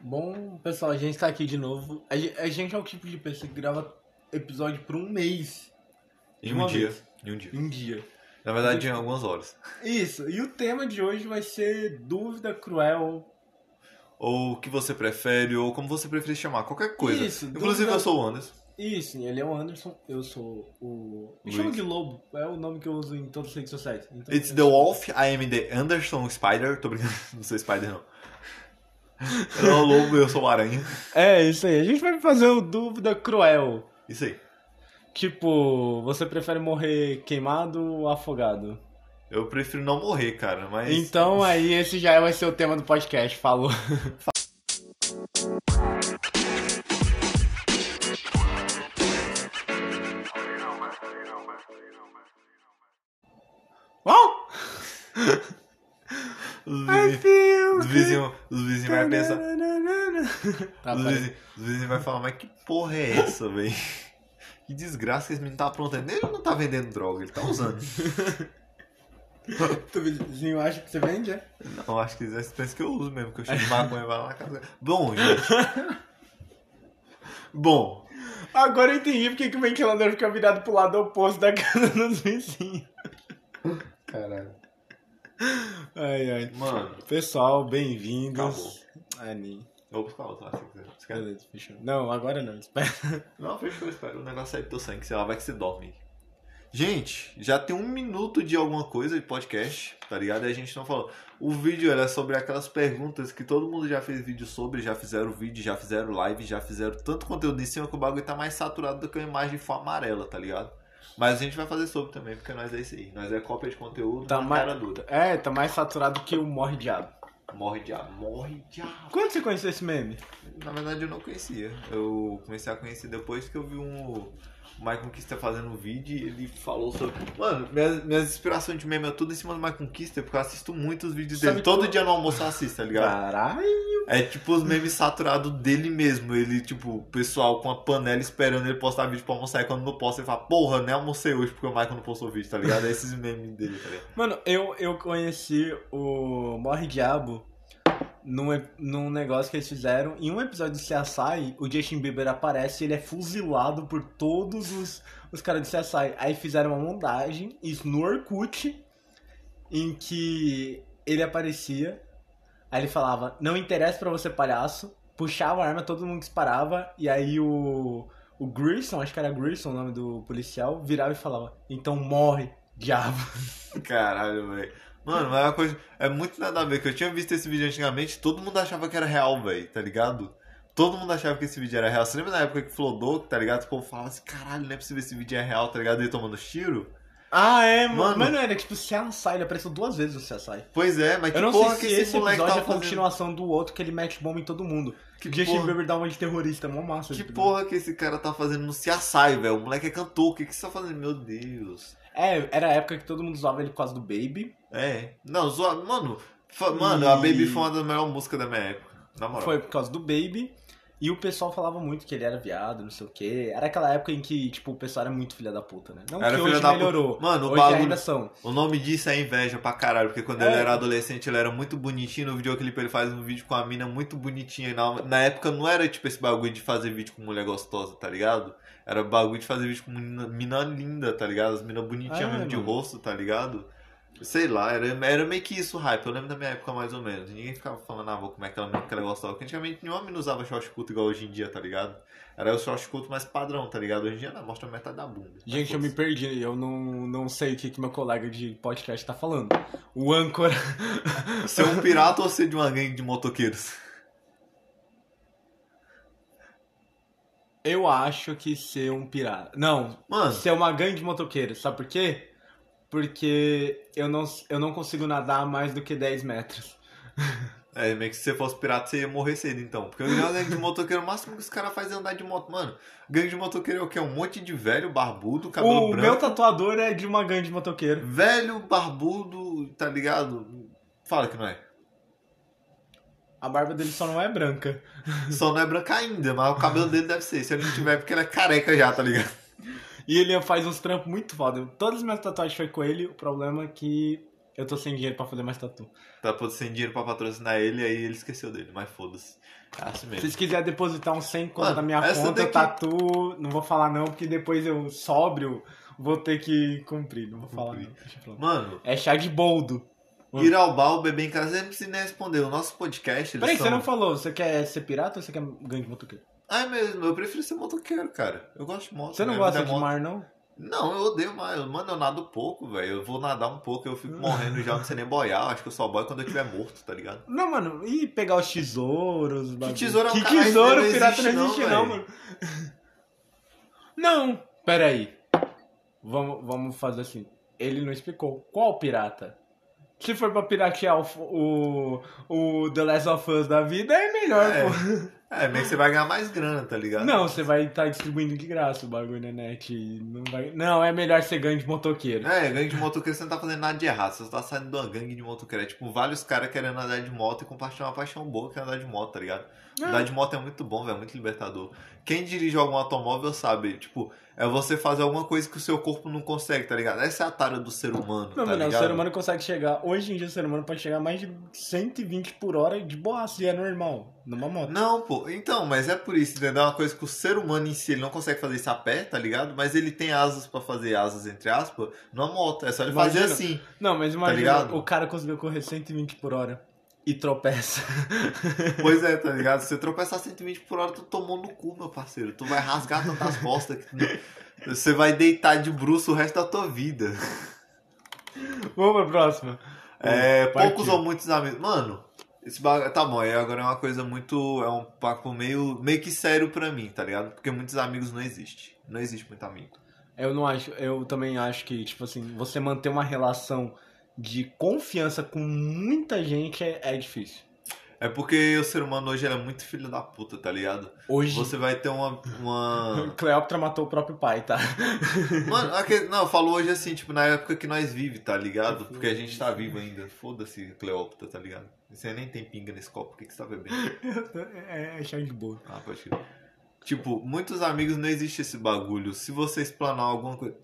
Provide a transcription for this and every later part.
Bom, pessoal, a gente tá aqui de novo. A ge- a gente é o tipo de pessoa que grava episódio por um mês. Em um dia. vez. Em um dia. Em um dia. Na verdade, em algumas horas. Isso, e o tema de hoje vai ser dúvida cruel. Ou o que você prefere, ou como você preferir chamar, qualquer coisa. Isso, Inclusive, dúvida- eu sou o Anderson. Isso, ele é o Anderson, eu sou o. Me Luiz. chama de Lobo, é o nome que eu uso em todas as redes sociais. Então, It's the Wolf, I am the Anderson Spider. Tô brincando, não sou Spider, não. Ele é o lobo, eu sou o aranha. É, isso aí. A gente vai fazer o dúvida cruel. Isso aí. Tipo, você prefere morrer queimado ou afogado? Eu prefiro não morrer, cara, mas... Então aí esse já vai ser o tema do podcast, falou. Tá, Os vizinhos, os vizinhos vai falar, mas que porra é essa, velho? Que desgraça que esse menino tá aprontando. Ele não tá vendendo droga, ele tá usando. Tu vizinho acha que você vende, é? Não, acho que eles pensam que eu uso mesmo, que eu chego de maconha e vai lá na casa. Bom, gente. Bom, Agora eu entendi porque que o ventilador fica virado pro lado oposto da casa dos vizinhos. caralho. Ai, ai. Mano, Pessoal, bem-vindos. Ani. Vou buscar outro lá se quiser. Quer? Beleza, fechou. Não, agora não, espera. Não, fechou, espera. O negócio aí do teu sangue, sei lá, vai que você dorme. Gente, já tem um minuto de alguma coisa de podcast, tá ligado? E a gente não falou. O vídeo era sobre aquelas perguntas que todo mundo já fez vídeo sobre, já fizeram vídeo, já fizeram live, já fizeram tanto conteúdo em cima que o bagulho tá mais saturado do que uma imagem forma amarela, tá ligado? Mas a gente vai fazer sobre também, porque nós é isso aí. Nós é cópia de conteúdo, Tá tá mais- cara dura. É, tá mais saturado que o Morre Diabo. Morre diabo, morre diabo. Quando você conheceu esse meme? Na verdade eu não conhecia. Eu comecei a conhecer depois que eu vi um o Michael Kister fazendo um vídeo e ele falou sobre. Mano, minhas, minhas inspirações de meme é tudo em cima do Michael Kister, porque eu assisto muito os vídeos Sabe dele. Todo dia no almoço eu assisto, tá ligado? Caralho. É tipo os memes saturados dele mesmo. Ele, tipo, o pessoal com a panela esperando ele postar vídeo pra almoçar. E quando não posta, ele fala, porra, nem almocei hoje porque o Michael não postou vídeo, tá ligado? É esses memes dele, tá ligado? Mano, eu, eu conheci o Morre Diabo num, num negócio que eles fizeram. Em um episódio do CSI, o Justin Bieber aparece e ele é fuzilado por todos os, os caras do CSI. Aí fizeram uma montagem, isso no Orkut, em que ele aparecia. Aí ele falava, não interessa pra você, palhaço. Puxava a arma, todo mundo disparava. E aí o, o Grierson, acho que era Grierson o nome do policial, virava e falava, então morre, diabo. Caralho, velho. Mano, mas é uma coisa. É muito nada a ver, que eu tinha visto esse vídeo antigamente, todo mundo achava que era real, velho, tá ligado? Todo mundo achava que esse vídeo era real. Você lembra na época que flodou, tá ligado? O povo falava assim, caralho, não é possível esse vídeo é real, tá ligado? Ele tomando tiro. Ah, é, mano. Mano. Mas não era tipo CSI, ele apareceu duas vezes no CSI. Pois é, mas que Eu não porra sei que se esse, esse moleque episódio é a fazendo? continuação do outro que ele mete bomba em todo mundo. Que Justin porra- Bieber dá uma de terrorista, mó massa. Que porra que esse cara tá fazendo no CSI, velho? O moleque é cantor, o que que você tá fazendo? Meu Deus. É, era a época que todo mundo usava ele por causa do Baby. É. Não, zoa... Mano, fa- mano, a E- Baby foi uma das melhores músicas da minha época. Na moral. Foi por causa do Baby. E o pessoal falava muito que ele era viado, não sei o quê. Era aquela época em que, tipo, o pessoal era muito filha da puta, né? Não Era que hoje puta. melhorou. Mano, o hoje bagulho- ainda são. O nome disso é inveja pra caralho, porque quando É. ele era adolescente ele era muito bonitinho. No videoclipe ele faz um vídeo com a mina muito bonitinha. E na, na época não era tipo esse bagulho de fazer vídeo com mulher gostosa, tá ligado? Era bagulho de fazer vídeo com mina, mina linda, tá ligado? As minas bonitinhas É, mesmo de mano. rosto, tá ligado? Sei lá, era, era meio que isso hype. Eu lembro da minha época mais ou menos. Ninguém ficava falando, ah, vou comer aquela mina porque ela gostava. Porque antigamente nenhuma mina usava short curto igual hoje em dia, tá ligado? Era o short curto mais padrão, tá ligado? Hoje em dia não, mostra metade da bunda. Gente, eu me perdi. Eu não, não sei o que, que meu colega de podcast tá falando. O âncora. Ser um pirata ou ser de uma gangue de motoqueiros? Eu acho que ser um pirata. Não, Mano, ser uma gangue de motoqueiros. Sabe por quê? Porque eu não, eu não consigo nadar mais do que 10 metros. é meio que se você fosse pirata você ia morrer cedo então. Porque uma gangue de motoqueiro, o máximo que os caras fazem é andar de moto. Mano, gangue de motoqueiro é o quê? Um monte de velho, barbudo, cabelo o branco. meu tatuador é de uma gangue de motoqueiro. Velho, barbudo, tá ligado? Fala que não é. A barba dele só não é branca. Só não é branca ainda, mas o cabelo dele deve ser. Se ele não tiver, é porque ele é careca já, tá ligado? E ele faz uns trampos muito foda. Todas as minhas tatuagens foi com ele. O problema é que Eu tô sem dinheiro pra fazer mais tatu. Tá sem dinheiro pra patrocinar ele, aí ele esqueceu dele, mas foda-se. É assim Se mesmo. vocês quiserem depositar uns 100 conto na minha conta, daqui- tatu, não vou falar não, porque depois eu sóbrio, vou ter que cumprir. Não vou falar Cumprir. não. Falar. Mano, É chá de boldo. Ir ao bar, beber em casa, precisa nem responder. O nosso podcast, Peraí, são... você não falou, você quer ser pirata ou você quer ganho de motoqueiro? Ah, é mesmo, eu prefiro ser motoqueiro, cara. Eu gosto de moto. Você não minha gosta de moto. mar, não? Não, eu odeio mais. Mano, eu nado pouco, velho. Eu vou nadar um pouco, eu fico morrendo já, não sei nem boiar. Acho que eu só boio quando eu estiver morto, tá ligado? Não, mano, e pegar os tesouros? bagulho? tesouro é um Que caralho, tesouro? não pirata não existe não, não, mano. Não, peraí. Vamos, vamos fazer assim. Ele não explicou. Qual pirata? Se for pra piratear o, o, o The Last of Us da vida, é melhor, É. pô. É, meio que você vai ganhar mais grana, tá ligado? Não, você vai estar distribuindo de graça o bagulho na net. Não, vai... não, é melhor ser ganho de motoqueiro. É, gangue de motoqueiro você não tá fazendo nada de errado, você só tá saindo de uma gangue de motoqueiro. É tipo vários caras querendo andar de moto e compartilhar uma paixão boa que é andar de moto, tá ligado? Andar de moto é muito bom, velho, é muito libertador. Quem dirige algum automóvel sabe, tipo, é você fazer alguma coisa que o seu corpo não consegue, tá ligado? Essa é a tara do ser humano, Não, tá mano, o ligado? ser humano consegue chegar. Hoje em dia o ser humano pode chegar mais de 120 por hora de boaça, e é normal. Numa moto. Não, pô, então, mas é por isso, entendeu? É uma coisa que o ser humano em si, ele não consegue fazer isso a pé, tá ligado? Mas ele tem asas pra fazer asas, entre aspas, numa moto. É só ele fazer Imagina. assim. Não, mas imagina, ligado? o cara conseguiu correr 120 por hora e tropeça. Pois é, tá ligado? Se você tropeçar 120 por hora, tu tomou no cu, meu parceiro. Tu vai rasgar tantas costas que você vai deitar de bruxo o resto da tua vida. Vamos pra próxima. É, poucos ou muitos amigos. Mano, esse bagulho. Tá bom, aí agora é uma coisa muito. É um papo meio, meio que sério pra mim, tá ligado? Porque muitos amigos não existe. Não existe muito amigo. Eu não acho, eu também acho que, tipo assim, você manter uma relação de confiança com muita gente é, é difícil. É porque o ser humano hoje é muito filho da puta, tá ligado? Hoje, Você vai ter uma. uma... Cleópatra matou o próprio pai, tá? Mano, aque- não, eu falo hoje assim, tipo, na época que nós vive, tá ligado? Porque a gente tá vivo ainda. Foda-se, Cleópatra, tá ligado? Você nem tem pinga nesse copo, por que, que você tá bebendo? É, é chá de boa. Ah, pode crer. Tipo, muitos amigos não existe esse bagulho. Se você explanar alguma coisa.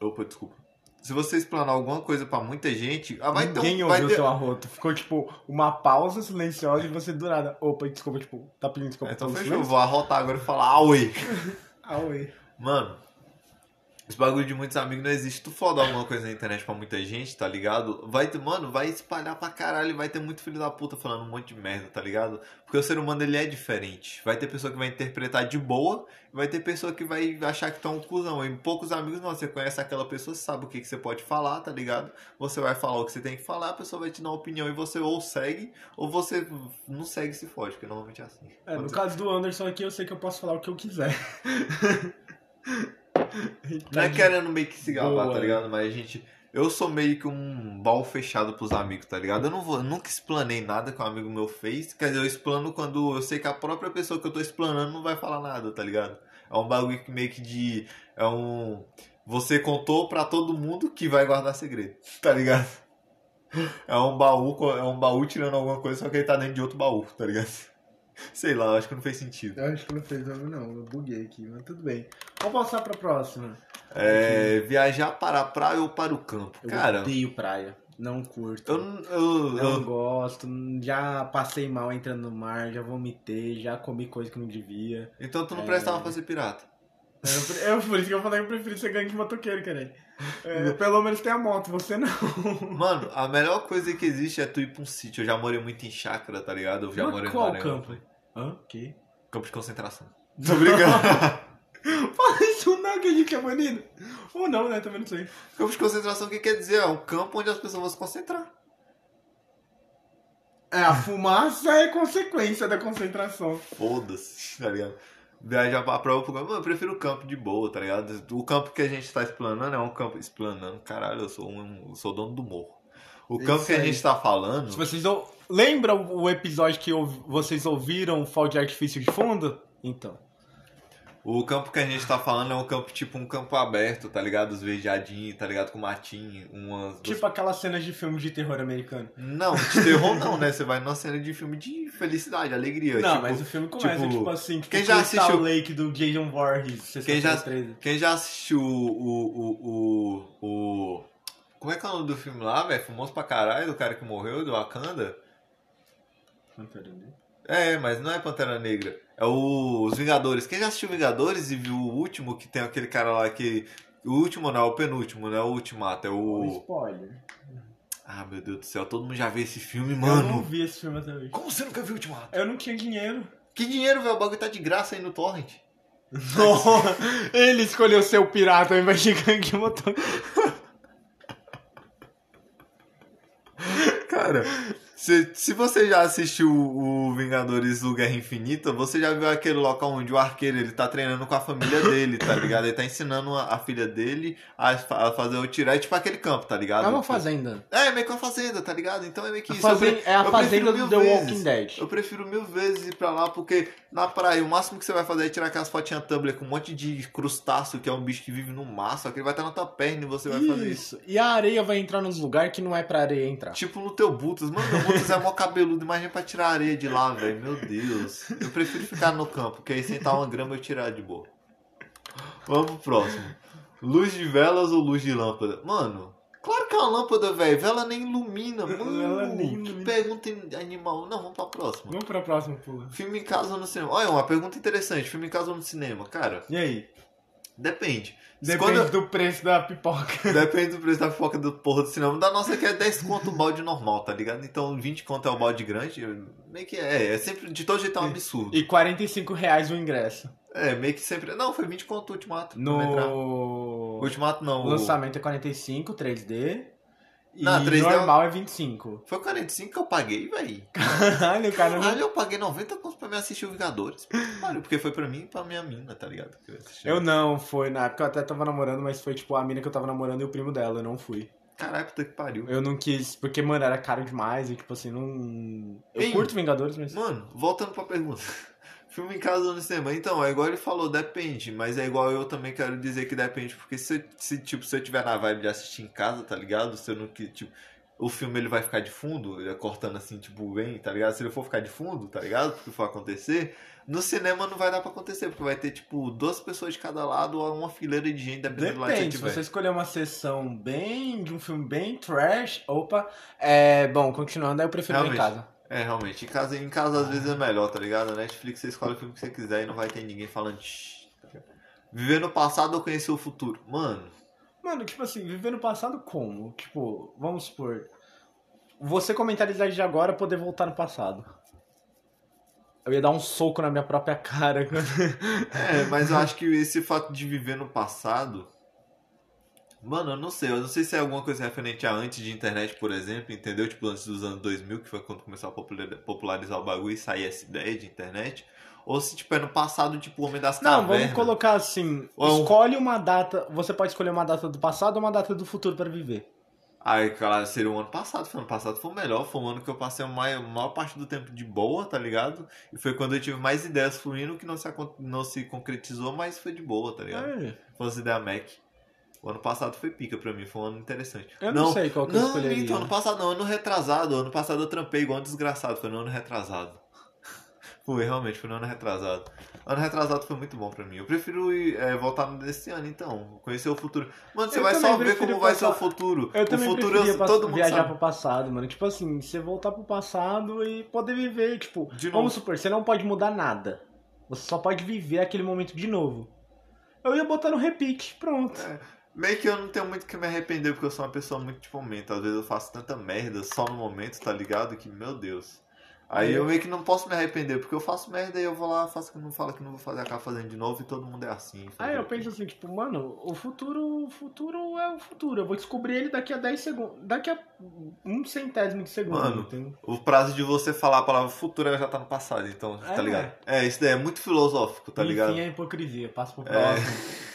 Opa, desculpa. Se você explanar alguma coisa pra muita gente, ah, vai Ninguém ter um. Vai ouviu ter... seu arroto. Ficou, tipo, uma pausa silenciosa e você do nada. Opa, desculpa, tipo, tá pedindo desculpa Então pelo fechou, vou arrotar agora e falar. Ah, oi. Mano, esse bagulho de muitos amigos não existe. Tu foda alguma coisa na internet pra muita gente, tá ligado? Vai ter, mano, vai espalhar pra caralho e vai ter muito filho da puta falando um monte de merda, tá ligado? Porque o ser humano ele é diferente. Vai ter pessoa que vai interpretar de boa, vai ter pessoa que vai achar que é um cuzão. E poucos amigos não, você conhece aquela pessoa, você sabe o que, que você pode falar, tá ligado? Você vai falar o que você tem que falar, a pessoa vai te dar uma opinião e você ou segue, ou você não segue e se fode, porque normalmente é assim. É, no caso do Anderson aqui, eu sei que eu posso falar o que eu quiser. Não é querendo meio que se gabar, Boa. tá ligado? Mas a gente. Eu sou meio que um baú fechado pros amigos, tá ligado? Eu não vou, eu nunca explanei nada que um amigo meu fez. Quer dizer, eu explano quando eu sei que a própria pessoa que eu tô explanando não vai falar nada, tá ligado? É um bagulho que meio que de. É um. Você contou pra todo mundo que vai guardar segredo, tá ligado? É um baú, é um baú tirando alguma coisa, só que ele tá dentro de outro baú, tá ligado? Sei lá, eu acho que não fez sentido. Eu acho que não fez não, eu buguei aqui, mas tudo bem. Vamos passar pra próxima. É, viajar para a praia ou para o campo? Eu Cara, odeio praia. Não curto. eu, não- eu, Não eu, gosto, já passei mal entrando no mar, já vomitei, já comi coisa que não devia. Então tu não É. prestava pra ser pirata. Eu, eu- por isso que eu falei que eu prefiro ser gangue de motoqueiro, cara. É, pelo menos tem a moto, você não. Mano, a melhor coisa que existe é tu ir pra um sítio. Eu já morei muito em chácara, tá ligado? Eu já Mas morei qual no Maranhão. campo? Hã? Que? Campo de concentração. Tô brincando. Fala isso não, que a gente é banido. Ou não, né? Também não sei. campo de concentração, o que quer dizer? É um campo onde as pessoas vão se concentrar. É, a fumaça é consequência da concentração. Foda-se, tá ligado? Viajar pra ou pro campo. Eu prefiro o campo de boa, tá ligado? O campo que a gente tá explanando é um campo. Explanando, caralho, eu sou, um, eu sou dono do morro. O campo que a gente tá falando. Se vocês ou... lembram o episódio que vocês ouviram o fall de artifício de fundo? Então. O campo que a gente tá falando é um campo tipo um campo aberto, tá ligado? Os vejadinhos, tá ligado? Com matinho, umas. Tipo aquelas cenas de filme de terror americano. Não, de terror não, né? Você vai numa cena de filme de felicidade, alegria. Não, tipo, mas o filme começa tipo, tipo, assim, tipo quem já Crystal assistiu- Lake do Jason Voorhees, Quem já- 63. Quem já assistiu o. o, o, o, Como é que é o nome do filme lá, velho? Famoso pra caralho, do cara que morreu, do Wakanda? Pantera Negra. É, mas não é Pantera Negra. É o... os Vingadores. Quem já assistiu Vingadores e viu o último, que tem aquele cara lá que. O último não, é o penúltimo, não é o ultimato, é Um o. spoiler. Ah, meu Deus do céu, todo mundo já viu esse filme, Eu não mano. vi esse filme até hoje. Como você nunca viu o ultimato? Eu não tinha dinheiro. Que dinheiro, velho? O bagulho tá de graça aí no Torrent. Ele escolheu ser o pirata ao invés de gangue motor. Cara, se, se você já assistiu o Vingadores do Guerra Infinita, você já viu aquele local onde o arqueiro ele tá treinando com a família dele, tá ligado? Ele tá ensinando a, a filha dele a, a fazer o tiro. É tipo aquele campo, tá ligado? É uma fazenda. É, meio que uma fazenda, tá ligado? Então é meio que isso. é a fazenda do The vezes. Walking Dead. Eu prefiro mil vezes ir pra lá, porque na praia o máximo que você vai fazer é tirar aquelas fotinhas Tumblr com um monte de crustáceo, que é um bicho que vive no mar, só que ele vai estar na tua perna e você vai fazer isso. Isso. E a areia vai entrar nos lugares que não é pra areia entrar. Tipo no teu Butas. Mano, Butas é mó cabeludo. Imagina pra tirar a areia de lá, velho. Meu Deus. Eu prefiro ficar no campo, que aí sentar uma grama eu tirar de boa. Vamos pro próximo. Luz de velas ou luz de lâmpada? Mano, claro que é uma lâmpada, velho. Vela nem ilumina. Mano, Vela nem que ilumina. pergunta animal. Não, vamos pra próxima. Vamos pra próxima, pula. Filme em casa ou no cinema? Olha, uma pergunta interessante. Filme em casa ou no cinema? Cara, E aí? depende. Depende quando- do preço da pipoca. Depende do preço da pipoca do porra do cinema. Da nossa aqui é 10 conto o balde normal, tá ligado? Então 20 conto é o balde grande. Meio que é. É sempre. De todo jeito é um absurdo. E 45 reais o ingresso. É, meio que sempre. Não, foi 20 conto o ultimato. No Ultimato não. o- lançamento é 45, 3D. E Não, 3D é- normal é 25. Foi 45 que eu paguei, velho. Caralho, cara. Caralho, eu paguei 90 conto pra me assistir o Vingadores. Mano, porque foi pra mim e pra minha mina, tá ligado? Eu. Eu não, foi na época eu até tava namorando, mas foi tipo a mina que eu tava namorando e o primo dela, eu não fui. Caralho, puta que pariu. Eu não quis, porque, mano, era caro demais e tipo assim, não. Eu curto Vingadores, mas. Mano, voltando pra pergunta. Filme em casa ou no cinema? Então, é igual ele falou, depende. Mas é igual eu também quero dizer que depende. Porque se, se, tipo, se eu tiver na vibe de assistir em casa, tá ligado? Se eu não que, tipo, o filme ele vai ficar de fundo, ele é cortando assim, tipo, bem, tá ligado? Se ele for ficar de fundo, tá ligado? Porque for acontecer, no cinema não vai dar pra acontecer, porque vai ter, tipo, duas pessoas de cada lado ou uma fileira de gente, dependendo do lado que Depende, você se tiver. você escolher uma sessão bem. de um filme bem trash. Opa. É. Bom, continuando, aí eu prefiro ver em Realmente. casa. É, realmente. Em casa, em casa às vezes é melhor, tá ligado? Na Netflix você escolhe o filme que você quiser e não vai ter ninguém falando. Tá? Viver no passado ou conhecer o futuro? Mano, Mano, tipo assim, viver no passado como? Tipo, vamos supor. Você com a mentalidade de agora poder voltar no passado. Eu ia dar um soco na minha própria cara. É, mas eu acho que esse fato de viver no passado. Mano, eu não sei. Eu não sei se é alguma coisa referente a antes de internet, por exemplo, entendeu? Tipo, antes dos anos 2000, que foi quando começou a popular- popularizar o bagulho e sair essa ideia de internet. Ou se, tipo, é no passado, tipo, o Homem das Não, Cavernas. vamos colocar assim. Ou é Escolhe uma data. Você pode escolher uma data do passado ou uma data do futuro para viver. Aí, cara, seria o ano passado. Foi o ano passado foi o melhor. Foi um ano que eu passei a maior, maior parte do tempo de boa, tá ligado? E foi quando eu tive mais ideias fluindo que não se, não se concretizou, mas foi de boa, tá ligado? É, Foi as ideias Mac. O ano passado foi pica pra mim, foi um ano interessante. eu não, sei qual que eu Não, escolheria. minto, ano passado não, ano retrasado. Ano passado eu trampei igual um desgraçado, foi no ano retrasado. Foi, realmente, foi no ano retrasado. Ano retrasado foi muito bom pra mim. Eu prefiro ir, é, voltar desse ano, então. Conhecer o futuro. Mano, você Eu vai só ver como vai ser o passar- futuro. Eu o também futuro eu, pass- todo mundo viajar sabe. pro passado, mano. Tipo assim, você voltar pro passado e poder viver, tipo, De vamos novo. supor, você não pode mudar nada. Você só pode viver aquele momento de novo. Eu ia botar no repeat, pronto. É. Meio que eu não tenho muito que me arrepender, porque eu sou uma pessoa muito de momento. Às vezes eu faço tanta merda só no momento, tá ligado? Que, meu Deus. Aí É. eu meio que não posso me arrepender, porque eu faço merda e eu vou lá, faço que não falo que não vou fazer, acabo fazendo de novo e todo mundo é assim. Aí eu penso assim, tipo, mano, o futuro, o futuro é o futuro. Eu vou descobrir ele daqui a 10 segundos. Daqui a um centésimo de segundo. Mano? O prazo de você falar a palavra futuro já tá no passado, então, tá É. ligado? É, isso daí é muito filosófico, tá ligado? Enfim, é hipocrisia. Passa pro É.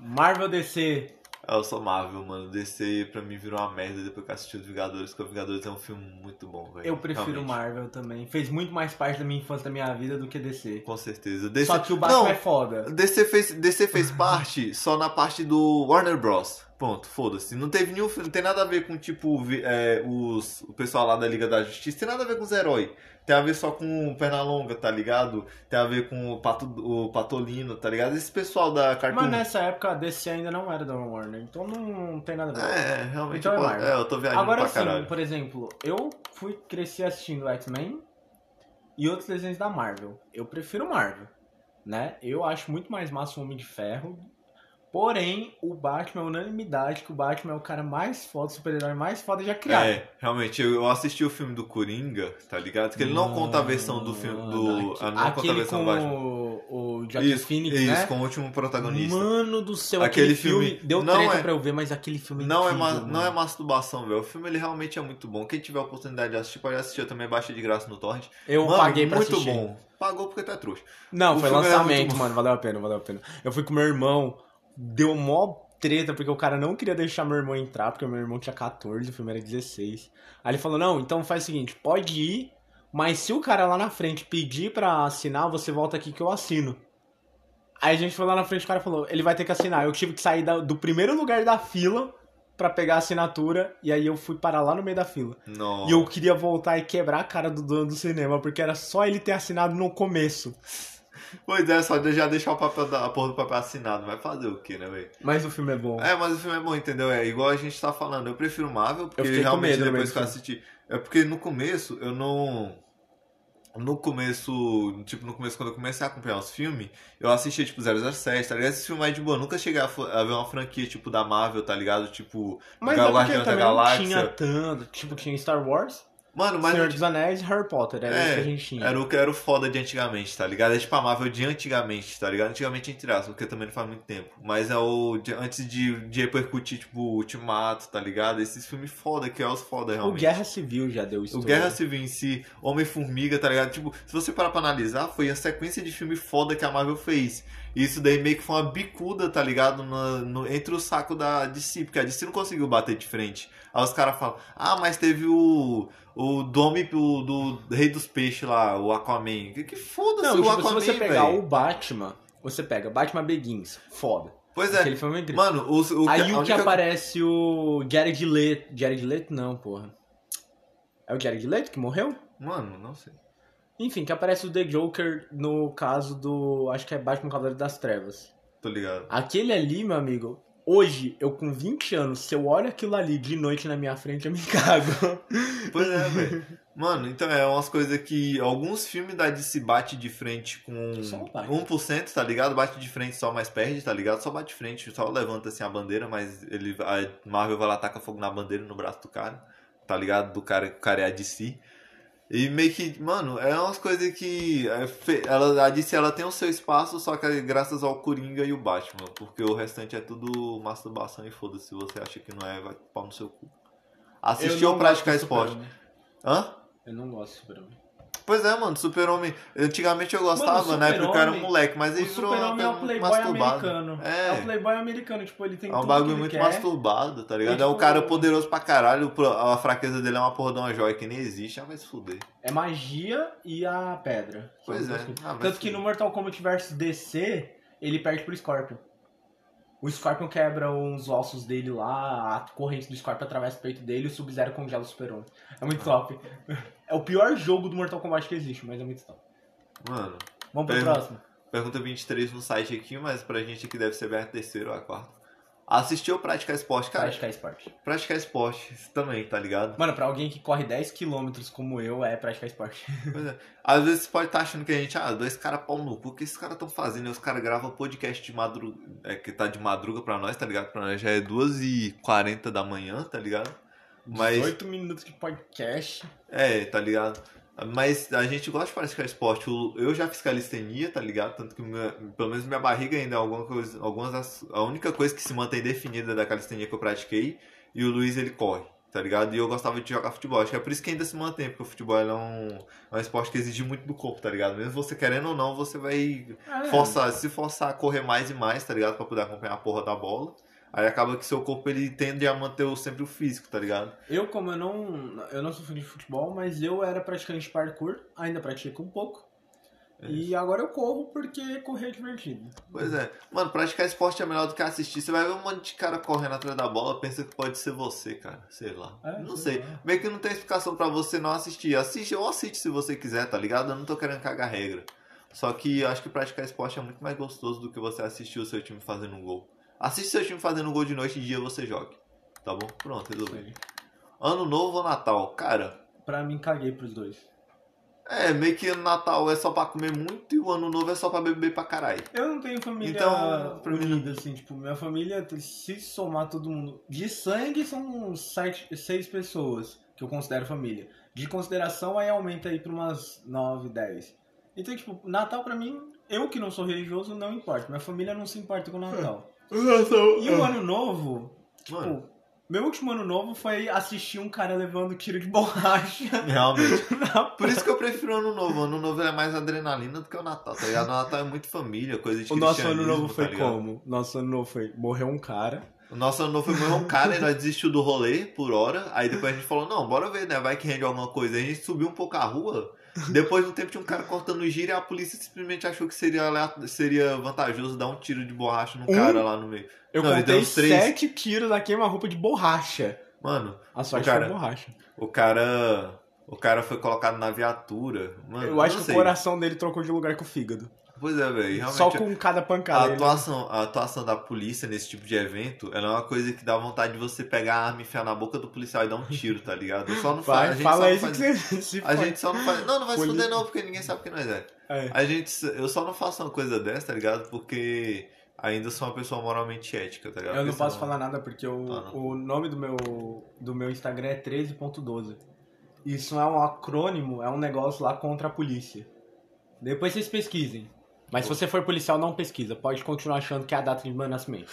Marvel DC. É, Eu sou Marvel, mano. DC pra mim virou uma merda depois que eu assisti os Vingadores, porque os Vingadores é um filme muito bom, velho. Eu prefiro Realmente. Marvel também. Fez muito mais parte da minha infância, da minha vida do que DC. Com certeza. DC... Só que o Batman Não, é foda. DC fez, DC fez parte só na parte do Warner Bros. Pronto, foda-se. Não teve nenhum filme, não tem nada a ver com, tipo, é, os, o pessoal lá da Liga da Justiça, tem nada a ver com os heróis. Tem a ver só com o Pernalonga, tá ligado? Tem a ver com o, Pato, o Patolino, tá ligado? Esse pessoal da Cartoon. Mas nessa época a DC ainda não era da Warner, então não tem nada a ver. É, realmente. Então é eu, Marvel. é, eu tô viajando Agora pra sim, caralho. por exemplo, eu fui crescer assistindo X-Men e outros desenhos da Marvel. Eu prefiro Marvel, né? Eu acho muito mais massa o Homem de Ferro. Porém, o Batman é unanimidade que o Batman é o cara mais foda, o super-herói mais foda já criado. É, realmente, eu, assisti o filme do Coringa, tá ligado? Que ele não conta a versão do filme do. Mano, ah, não conta a versão com do Batman. o, o Isso, Phoenix, isso, né? com o último protagonista. Mano do céu, Aquele aquele, filme, filme deu não treta é- pra eu ver, mas aquele filme é Não é, incrível, não é masturbação, velho. O filme ele realmente é muito bom. Quem tiver a oportunidade de assistir, pode assistir. Eu também baixei de graça no Torrent. Eu Mano, paguei pra muito assistir. bom. Pagou porque é trouxa. Não, O foi lançamento, muito mano. Valeu a pena, valeu a pena. Eu fui com meu irmão, deu mó treta, porque o cara não queria deixar meu irmão entrar, porque meu irmão tinha 14, o filme era 16. Aí ele falou, não, então faz o seguinte, pode ir, mas se o cara lá na frente pedir pra assinar, você volta aqui que eu assino. Aí a gente foi lá na frente, o cara falou, ele vai ter que assinar. Eu tive que sair da- do primeiro lugar da fila pra pegar a assinatura, e aí eu fui parar lá no meio da fila. Não. E eu queria voltar e quebrar a cara do dono do cinema, porque era só ele ter assinado no começo. Pois é, só já deixar o papel da, a porra do papel assinado. Vai fazer o quê, né, velho? Mas o filme é bom. É, mas o filme é bom, entendeu? É igual a gente tá falando. Eu prefiro Marvel, porque Eu realmente medo depois que eu assisti. É porque no começo eu não. No começo, tipo, no começo, quando eu comecei a acompanhar os filmes, eu assistia, tipo, 007, tá ligado? Esse filme mais de boa. Eu nunca cheguei a, a ver uma franquia, tipo, da Marvel, tá ligado? Tipo, Mas é Guardiões da também não Galáxia. tinha tanto. Tipo, tinha Star Wars, Mano, mas Senhor dos Anéis e Harry Potter. Era É, isso que a gente tinha. Era o que era o foda de antigamente, tá ligado? É tipo a Marvel de antigamente, tá ligado? Antigamente entre aspas, porque também não faz muito tempo. Mas é o. de- antes de, de repercutir, tipo, o Ultimato, tá ligado? Esses filmes foda, que é os foda O realmente. Guerra Civil já deu isso. O Guerra Civil em si, Homem-Formiga, tá ligado? Tipo, se você parar pra analisar, foi a sequência de filme foda que a Marvel fez. E isso daí meio que foi uma bicuda, tá ligado? No, no- entre o saco da DC, porque a DC não conseguiu bater de frente. Aí os caras falam, ah, mas teve o. O Dome do, do Rei dos Peixes lá, o Aquaman. Que, que foda-se o tipo, Aquaman, se você pegar velho. o Batman, você pega Batman Begins, foda. Pois é. Aquele filme é incrível. Mano, o, o, Aí o que única- aparece o Jared Leto. Jared Leto não, porra. É o Jared Leto que morreu? Mano, não sei. Enfim, que aparece o The Joker no caso do. Acho que é Batman Cavaleiro das Trevas. Tô ligado. Aquele ali, meu amigo, hoje, eu com 20 anos, se eu olho aquilo ali de noite na minha frente, eu me cago. Pois é, velho. Mano, então é umas coisas que alguns filmes da DC bate de frente com Só bate. 1%, tá ligado? Bate de frente só, mas perde, tá ligado? Só bate de frente, só levanta assim a bandeira, mas ele a Marvel vai lá taca fogo na bandeira no braço do cara, tá ligado? Do cara que o cara é a DC. E meio que, mano, é umas coisas que é ela, a DC ela tem o seu espaço, só que é graças ao Coringa e o Batman, porque o restante é tudo masturbação e foda-se, se você acha que não é, vai pau no seu cu. Assistir ou praticar esporte? Hã? Eu não gosto de Super-Homem. Pois é, mano, Super-Homem. Antigamente eu gostava, Mano, né? Porque eu era um moleque, mas ele virou Super-Homem é o playboy masturbado. americano. É. É. o playboy americano, tipo, ele tem É um bagulho muito quer. masturbado, tá ligado? E, É um tipo, cara poderoso pra caralho, a fraqueza dele é uma porra de uma joia que nem existe, ah, vai se fuder. É magia e a pedra. São Pois é. coisas. Ah, Tanto que no Mortal Kombat vs DC, ele perde pro Scorpion. O Scorpion quebra uns ossos dele lá, a corrente do Scorpion atravessa o peito dele e o Sub-Zero congela o Super-Homem. É muito top. É o pior jogo do Mortal Kombat que existe, mas é muito top. Mano, Vamos pro Pergunta. próximo? pergunta 23 no site aqui, mas pra gente aqui deve ser bem a terceira ou a quarta. Assistir ou praticar esporte? Cara, Praticar esporte. praticar esporte também, tá ligado? Mano, pra alguém que corre 10km como eu, é praticar esporte. Pois é. Às vezes você pode estar achando que a gente, ah, dois caras pau no cu, o que esses caras estão fazendo? E os caras gravam podcast de madruga, é, que tá de madruga pra nós, tá ligado? Pra nós já é 2h40 da manhã, tá ligado? Mas, 18 minutos de podcast. é, tá ligado? Mas a gente gosta de praticar esporte. Eu já fiz calistenia, tá ligado? Tanto que minha- pelo menos minha barriga ainda é alguma coisa, algumas das, a única coisa que se mantém definida da calistenia que eu pratiquei. E o Luiz ele corre, tá ligado? E eu gostava de jogar futebol. Acho que é por isso que ainda se mantém, porque o futebol é um, é um esporte que exige muito do corpo, tá ligado? Mesmo você querendo ou não, você vai É. forçar, se forçar a correr mais e mais, tá ligado? Pra poder acompanhar a porra da bola. Aí acaba que seu corpo ele tende a manter sempre o físico, tá ligado? Eu, como eu não. Eu não sou fã de futebol, mas eu era praticante de parkour, ainda pratico um pouco. E agora eu corro porque correr é divertido. Pois é. Mano, praticar esporte é melhor do que assistir. Você vai ver um monte de cara correndo atrás da bola, pensa que pode ser você, cara. Sei lá. É, não sei sei. lá. Meio que não tem explicação pra você não assistir. Assiste ou assiste se você quiser, tá ligado? Eu não tô querendo cagar regra. Só que eu acho que praticar esporte é muito mais gostoso do que você assistir o seu time fazendo um gol. Assiste seu time fazendo um gol de noite e dia você jogue. Tá bom? Pronto, resolvi. Ano novo ou Natal? Cara, Pra mim, caguei pros dois. é, meio que Natal é só pra comer muito e o ano novo é só pra beber pra caralho. Eu não tenho família Então, pra mim- unida, assim, tipo, minha família, se somar todo mundo. De sangue são sete, seis pessoas que eu considero família. De consideração, aí aumenta aí pra umas nove, dez. Então, tipo, Natal pra mim, eu que não sou religioso, não importa. Minha família não se importa com o Natal. E o ano novo, tipo, Mano. meu último ano novo foi assistir um cara levando tiro de borracha. Realmente. na Por isso que eu prefiro o ano novo. O ano novo é mais adrenalina do que o Natal, tá ligado? O Natal é muito família, coisa de O nosso ano novo foi tá ligado? como? Nosso ano novo foi morreu um cara. O nosso ano novo foi morrer um cara e nós desistiu do rolê por hora. Aí depois a gente falou, não, bora ver, né? Vai que rende alguma coisa. Aí a gente subiu um pouco a rua. Depois de um tempo tinha um cara cortando giro e a polícia simplesmente achou que seria, seria vantajoso dar um tiro de borracha no Um? cara lá no meio. Eu Não, contei sete tiros a queima-roupa de borracha. Mano, A sorte O cara- foi borracha. o cara. O cara foi colocado na viatura. Mano, eu acho que o coração dele trocou de lugar com o fígado. Pois é, velho. Só com cada A pancada. ele- atuação, a atuação da polícia nesse tipo de evento, ela é uma coisa que dá vontade de você pegar a arma, enfiar na boca do policial e dar um tiro, tá ligado? Só não faz. Vai, a fala só não isso faz- que você se A gente só não faz. Não, não vai se Poli- fuder não, porque ninguém sabe quem nós é. É. A gente. Eu só não faço uma coisa dessa, tá ligado? Porque ainda sou uma pessoa moralmente ética, tá ligado? Eu não posso senão- falar nada porque o, não. o nome do meu, do meu Instagram é 13.12. Isso é um acrônimo, é um negócio lá contra a polícia. Depois vocês pesquisem. Mas se você for policial, não pesquisa. Pode continuar achando que é a data de meu nascimento.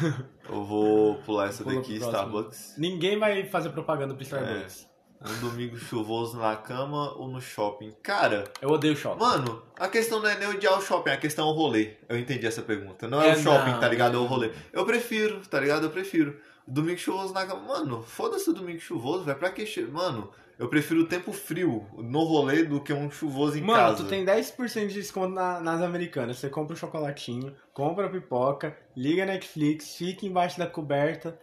Eu vou pular essa daqui. Starbucks. Ninguém vai fazer propaganda pro Starbucks. Um domingo chuvoso na cama ou no shopping. Cara, Eu odeio shopping. Mano, a questão não é nem odiar o shopping, a questão é o rolê. Eu entendi essa pergunta. Não é, É, o shopping, não. tá ligado? É o rolê. Eu prefiro, tá ligado? Eu prefiro. Domingo chuvoso na cama. Mano, foda-se o domingo chuvoso, vai pra que. Mano, eu prefiro o tempo frio no rolê do que um chuvoso em Mano, casa. tu tem 10% de desconto na- nas americanas. Você compra o chocolatinho, compra a pipoca, liga a Netflix, fica embaixo da coberta,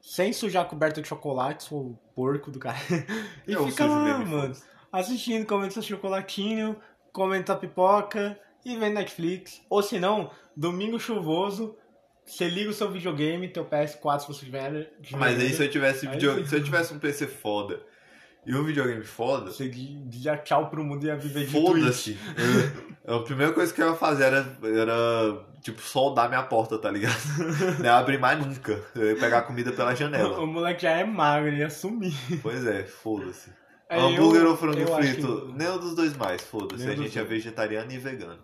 sem sujar a coberta de chocolate, sou porco do cara. E Eu fica sujo lá, mesmo, mano, assistindo, comendo seu chocolatinho, comendo a pipoca e vendo Netflix. Ou se não, domingo chuvoso, você liga o seu videogame, teu PS4 se você tiver. Mas aí se eu tivesse Aí video... sim. se eu tivesse um PC foda e um videogame foda, Você dizia tchau pro mundo e ia viver de Twitch. foda-se. A primeira coisa que eu ia fazer era, era tipo, soldar minha porta, tá ligado? Não ia abrir mais nunca. Eu ia pegar comida pela janela. O moleque já é magro, ele ia sumir. Pois é, foda-se. É, Hambúrguer eu- ou frango frito? que- Nenhum dos dois mais, foda-se. A gente é dois. vegetariano e vegano.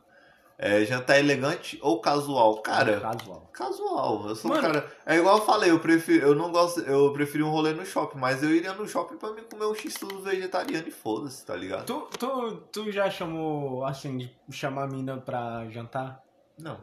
É, jantar elegante ou casual? Cara, Casual. casual. Eu sou um Mano. cara. É igual eu falei, eu prefiro. Eu não gosto. Eu prefiro um rolê no shopping, mas eu iria no shopping pra me comer um x-tudo vegetariano e foda-se, tá ligado? Tu, tu, tu já chamou, assim, de chamar a mina pra jantar? Não.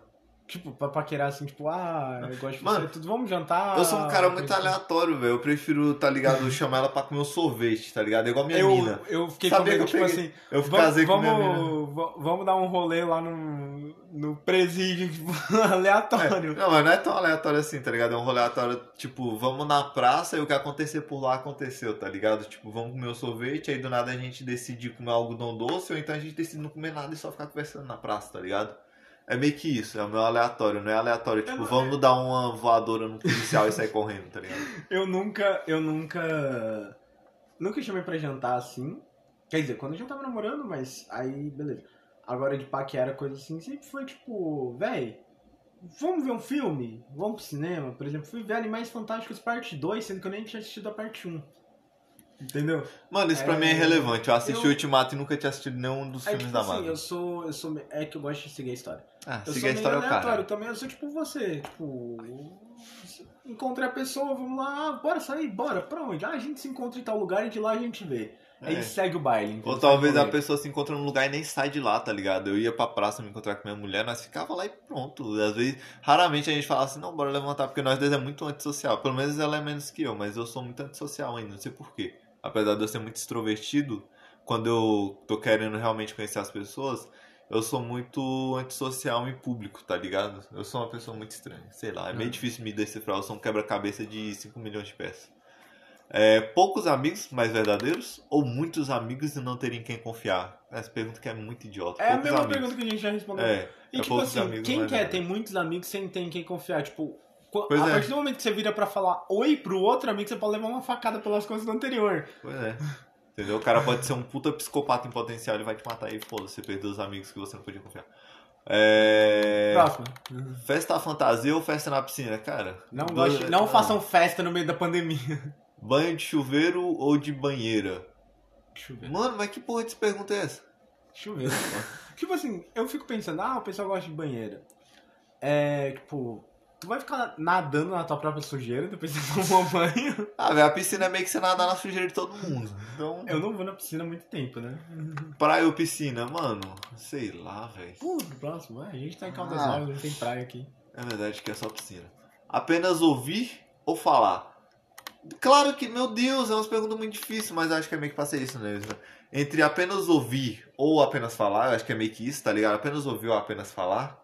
Tipo, pra paquerar assim, tipo, ah, eu gosto de Mano, você, tudo, vamos jantar? Eu sou um cara muito assim. aleatório, velho. Eu prefiro, tá ligado? Chamar ela pra comer um sorvete, tá ligado? É igual minha Eu, mina. eu fiquei Sabia com medo, tipo assim, Eu vamos, casei com minha mina. vamos, va- vamos dar um rolê lá no, no presídio, tipo, aleatório. Não, mas não é tão aleatório assim, tá ligado? É um rolê aleatório, tipo, vamos na praça e o que acontecer por lá aconteceu, tá ligado? Tipo, vamos comer um sorvete, aí do nada a gente decide comer algodão doce, ou então a gente decide não comer nada e só ficar conversando na praça, tá ligado? É meio que isso, é o meu aleatório, não é aleatório, tipo, vamos dar uma voadora no policial e sair correndo, tá ligado? Eu nunca, eu nunca, nunca chamei pra jantar assim. Quer dizer, quando a gente tava namorando, mas aí, beleza. Agora de paquera, coisa assim, sempre foi tipo, véi, vamos ver um filme? Vamos pro cinema? Por exemplo, fui ver Animais Fantásticos parte 2, sendo que eu nem tinha assistido a parte 1. Entendeu? Mano, isso pra É, mim é irrelevante. Eu assisti eu- o Ultimato e nunca tinha assistido nenhum dos É filmes tipo da assim, Marvel. eu sou, eu sou, é que eu gosto de seguir a história. Ah, Eu sou a história meio é o aleatório cara. também, eu sou tipo você, tipo, encontrei a pessoa, vamos lá, ah, bora sair, bora, pra onde? Ah, a gente se encontra em tal lugar e de lá a gente vê. Aí É. segue o baile. Ou talvez a pessoa se encontra num lugar e nem sai de lá, tá ligado? Eu ia pra praça me encontrar com minha mulher, nós ficava lá e pronto. Às vezes, raramente a gente falava assim, não, bora levantar, porque nós dois é muito antissocial. Pelo menos ela é menos que eu, mas eu sou muito antissocial ainda, não sei porquê. Apesar de eu ser muito extrovertido, quando eu tô querendo realmente conhecer as pessoas, eu sou muito antissocial em público, tá ligado? Eu sou uma pessoa muito estranha. Sei lá, é meio Hum. difícil me decifrar. Eu sou um quebra-cabeça de 5 milhões de peças. É, poucos amigos, mais verdadeiros? Ou muitos amigos e não terem quem confiar? Essa pergunta que é muito idiota. É a poucos mesma amigos. pergunta que a gente já respondeu. É, E é tipo assim, quem quer tem muitos amigos sem ter em quem confiar? Tipo, Pois a é. partir do momento que você vira pra falar oi pro outro amigo, você pode levar uma facada pelas coisas do anterior. Pois é. Entendeu? O cara pode ser um puta psicopata em potencial e vai te matar e foda-se, você perdeu os amigos que você não podia confiar. É... Próximo. Festa fantasia ou festa na piscina? Cara, Não, dois- goste- não façam festa no meio da pandemia. Banho de chuveiro ou de banheira? Chuveiro. Mano, mas que porra de pergunta é essa? Chuveiro. tipo assim, eu fico pensando, ah, o pessoal gosta de banheira. É, tipo, tu vai ficar nadando na tua própria sujeira depois de tomar banho? Ah, velho, a piscina é meio que você nadar na sujeira de todo mundo. Então, Eu não vou na piscina há muito tempo, né? praia ou piscina? Mano, sei lá, velho. Pô, próximo. Ah, a gente tá em Caldas Ah. Novas, não tem praia aqui. É verdade que é só piscina. Apenas ouvir ou falar? Claro que, meu Deus, é uma pergunta muito difícil, mas acho que é meio que pra ser isso mesmo. Entre apenas ouvir ou apenas falar, eu acho que é meio que isso, tá ligado? Apenas ouvir ou apenas falar.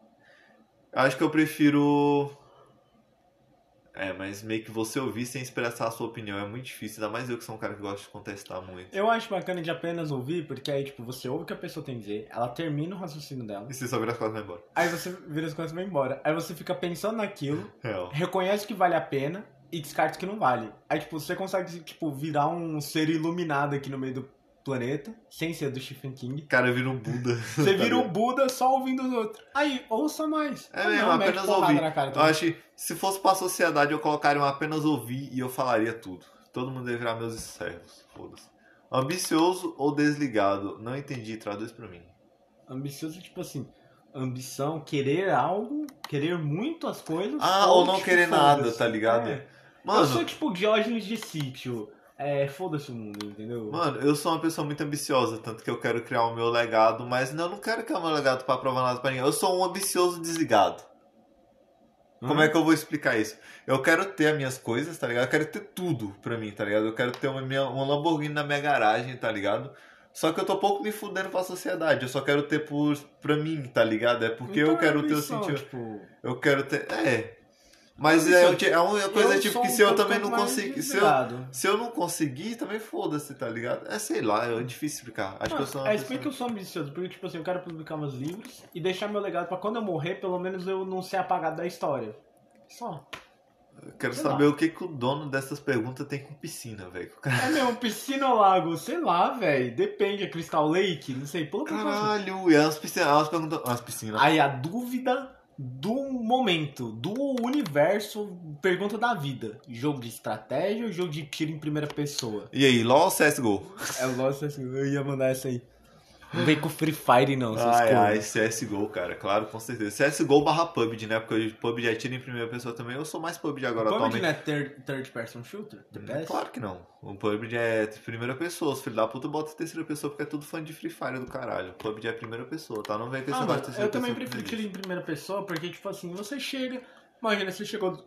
Eu acho que eu prefiro. É, mas meio que você ouvir sem expressar a sua opinião é muito difícil, ainda mais eu que sou um cara que gosta de contestar muito. Eu acho bacana de apenas ouvir, porque aí, tipo, você ouve o que a pessoa tem a dizer, ela termina o raciocínio dela, E você só vira as costas e vai embora. aí você vira as coisas e vai embora. Aí você fica pensando naquilo, Real. reconhece que vale a pena e descarta que não vale. Aí, tipo, você consegue, tipo, virar um ser iluminado aqui no meio do planeta, sem ser do Stephen King. Cara vira um Buda. Você vira ligado? Buda só ouvindo os outros. Aí, ouça mais. É Ou mesmo, não, mete apenas ouvir. Na cara Eu acho que se fosse pra sociedade eu colocaria um apenas ouvir e eu falaria tudo. Todo mundo ia virar meus servos. Foda-se. Ambicioso ou desligado? Não entendi, traduz pra mim. Ambicioso, tipo assim, ambição, querer algo, querer muito as coisas. Ah, ou não tipo, querer nada, tá ligado? É. Mano, Eu sou tipo Diógenes de sítio. É, foda-se o mundo, entendeu? mano, eu sou uma pessoa muito ambiciosa, tanto que eu quero criar o meu legado, mas não, eu não quero criar o meu legado pra provar nada pra ninguém. Eu sou um ambicioso desligado. Como é que eu vou explicar isso? Eu quero ter as minhas coisas, tá ligado? Eu quero ter tudo pra mim, tá ligado? Eu quero ter uma, minha, uma Lamborghini na minha garagem, tá ligado? Só que eu tô pouco me fudendo pra sociedade. Eu só quero ter por, pra mim, tá ligado? É porque Então eu quero é ter o sentido. Tipo, Eu quero ter. É. Mas é, é uma coisa eu tipo que um se eu pouco também não conseguir. Se eu, se eu não conseguir, também foda-se, tá ligado? É sei lá, é difícil explicar. Acho que eu sou é, explica que eu sou ambicioso, porque tipo assim, eu quero publicar meus livros e deixar meu legado pra quando eu morrer, pelo menos eu não ser apagado da história. Só. Eu quero sei saber lá. o que, que o dono dessas perguntas tem com piscina, velho. É mesmo, piscina ou lago? Sei lá, velho. Depende, é Crystal Lake? Não sei, pula. Caralho, e umas piscinas, umas perguntas. Umas piscinas. Aí a dúvida do momento, do universo, pergunta da vida. Jogo de estratégia ou jogo de tiro em primeira pessoa? E aí, LOL ou CSGO? É lógico assim, eu ia mandar essa aí. Não vem com Free Fire não, seus Ai, ai. CSGO, cara, claro, com certeza. CSGO barra PUBG, né? Porque hoje PUBG é tiro em primeira pessoa também. Eu sou mais PUBG agora PUBG atualmente. não é third, third person shooter? The Hum? Claro que não. O PUBG é primeira pessoa. Os filhos da puta botam terceira pessoa porque é tudo fã de Free Fire do caralho. O PUBG é primeira pessoa, tá? Não vem com esse Ah, negócio de terceira eu também prefiro tiro em primeira pessoa, porque, tipo assim, você chega. Imagina, você chegou.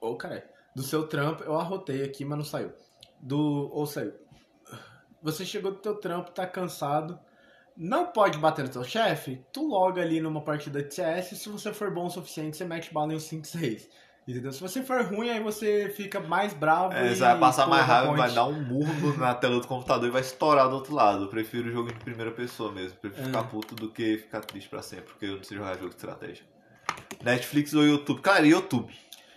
Ô, caralho. Do seu trampo, eu arrotei aqui, mas não saiu. Do. Ou saiu. Você chegou do teu trampo, tá cansado. Não pode bater no teu chefe, tu loga ali numa partida de CS. Se você for bom o suficiente, você mete bala em uns 5, 6. Entendeu? Se você for ruim, aí você fica mais bravo. É, você vai passar mais raiva, vai dar um murro na tela do computador e vai estourar do outro lado. Eu prefiro o jogo de primeira pessoa mesmo. Prefiro É. ficar puto do que ficar triste pra sempre, porque eu não sei jogar jogo de estratégia. Netflix ou YouTube? Cara, YouTube.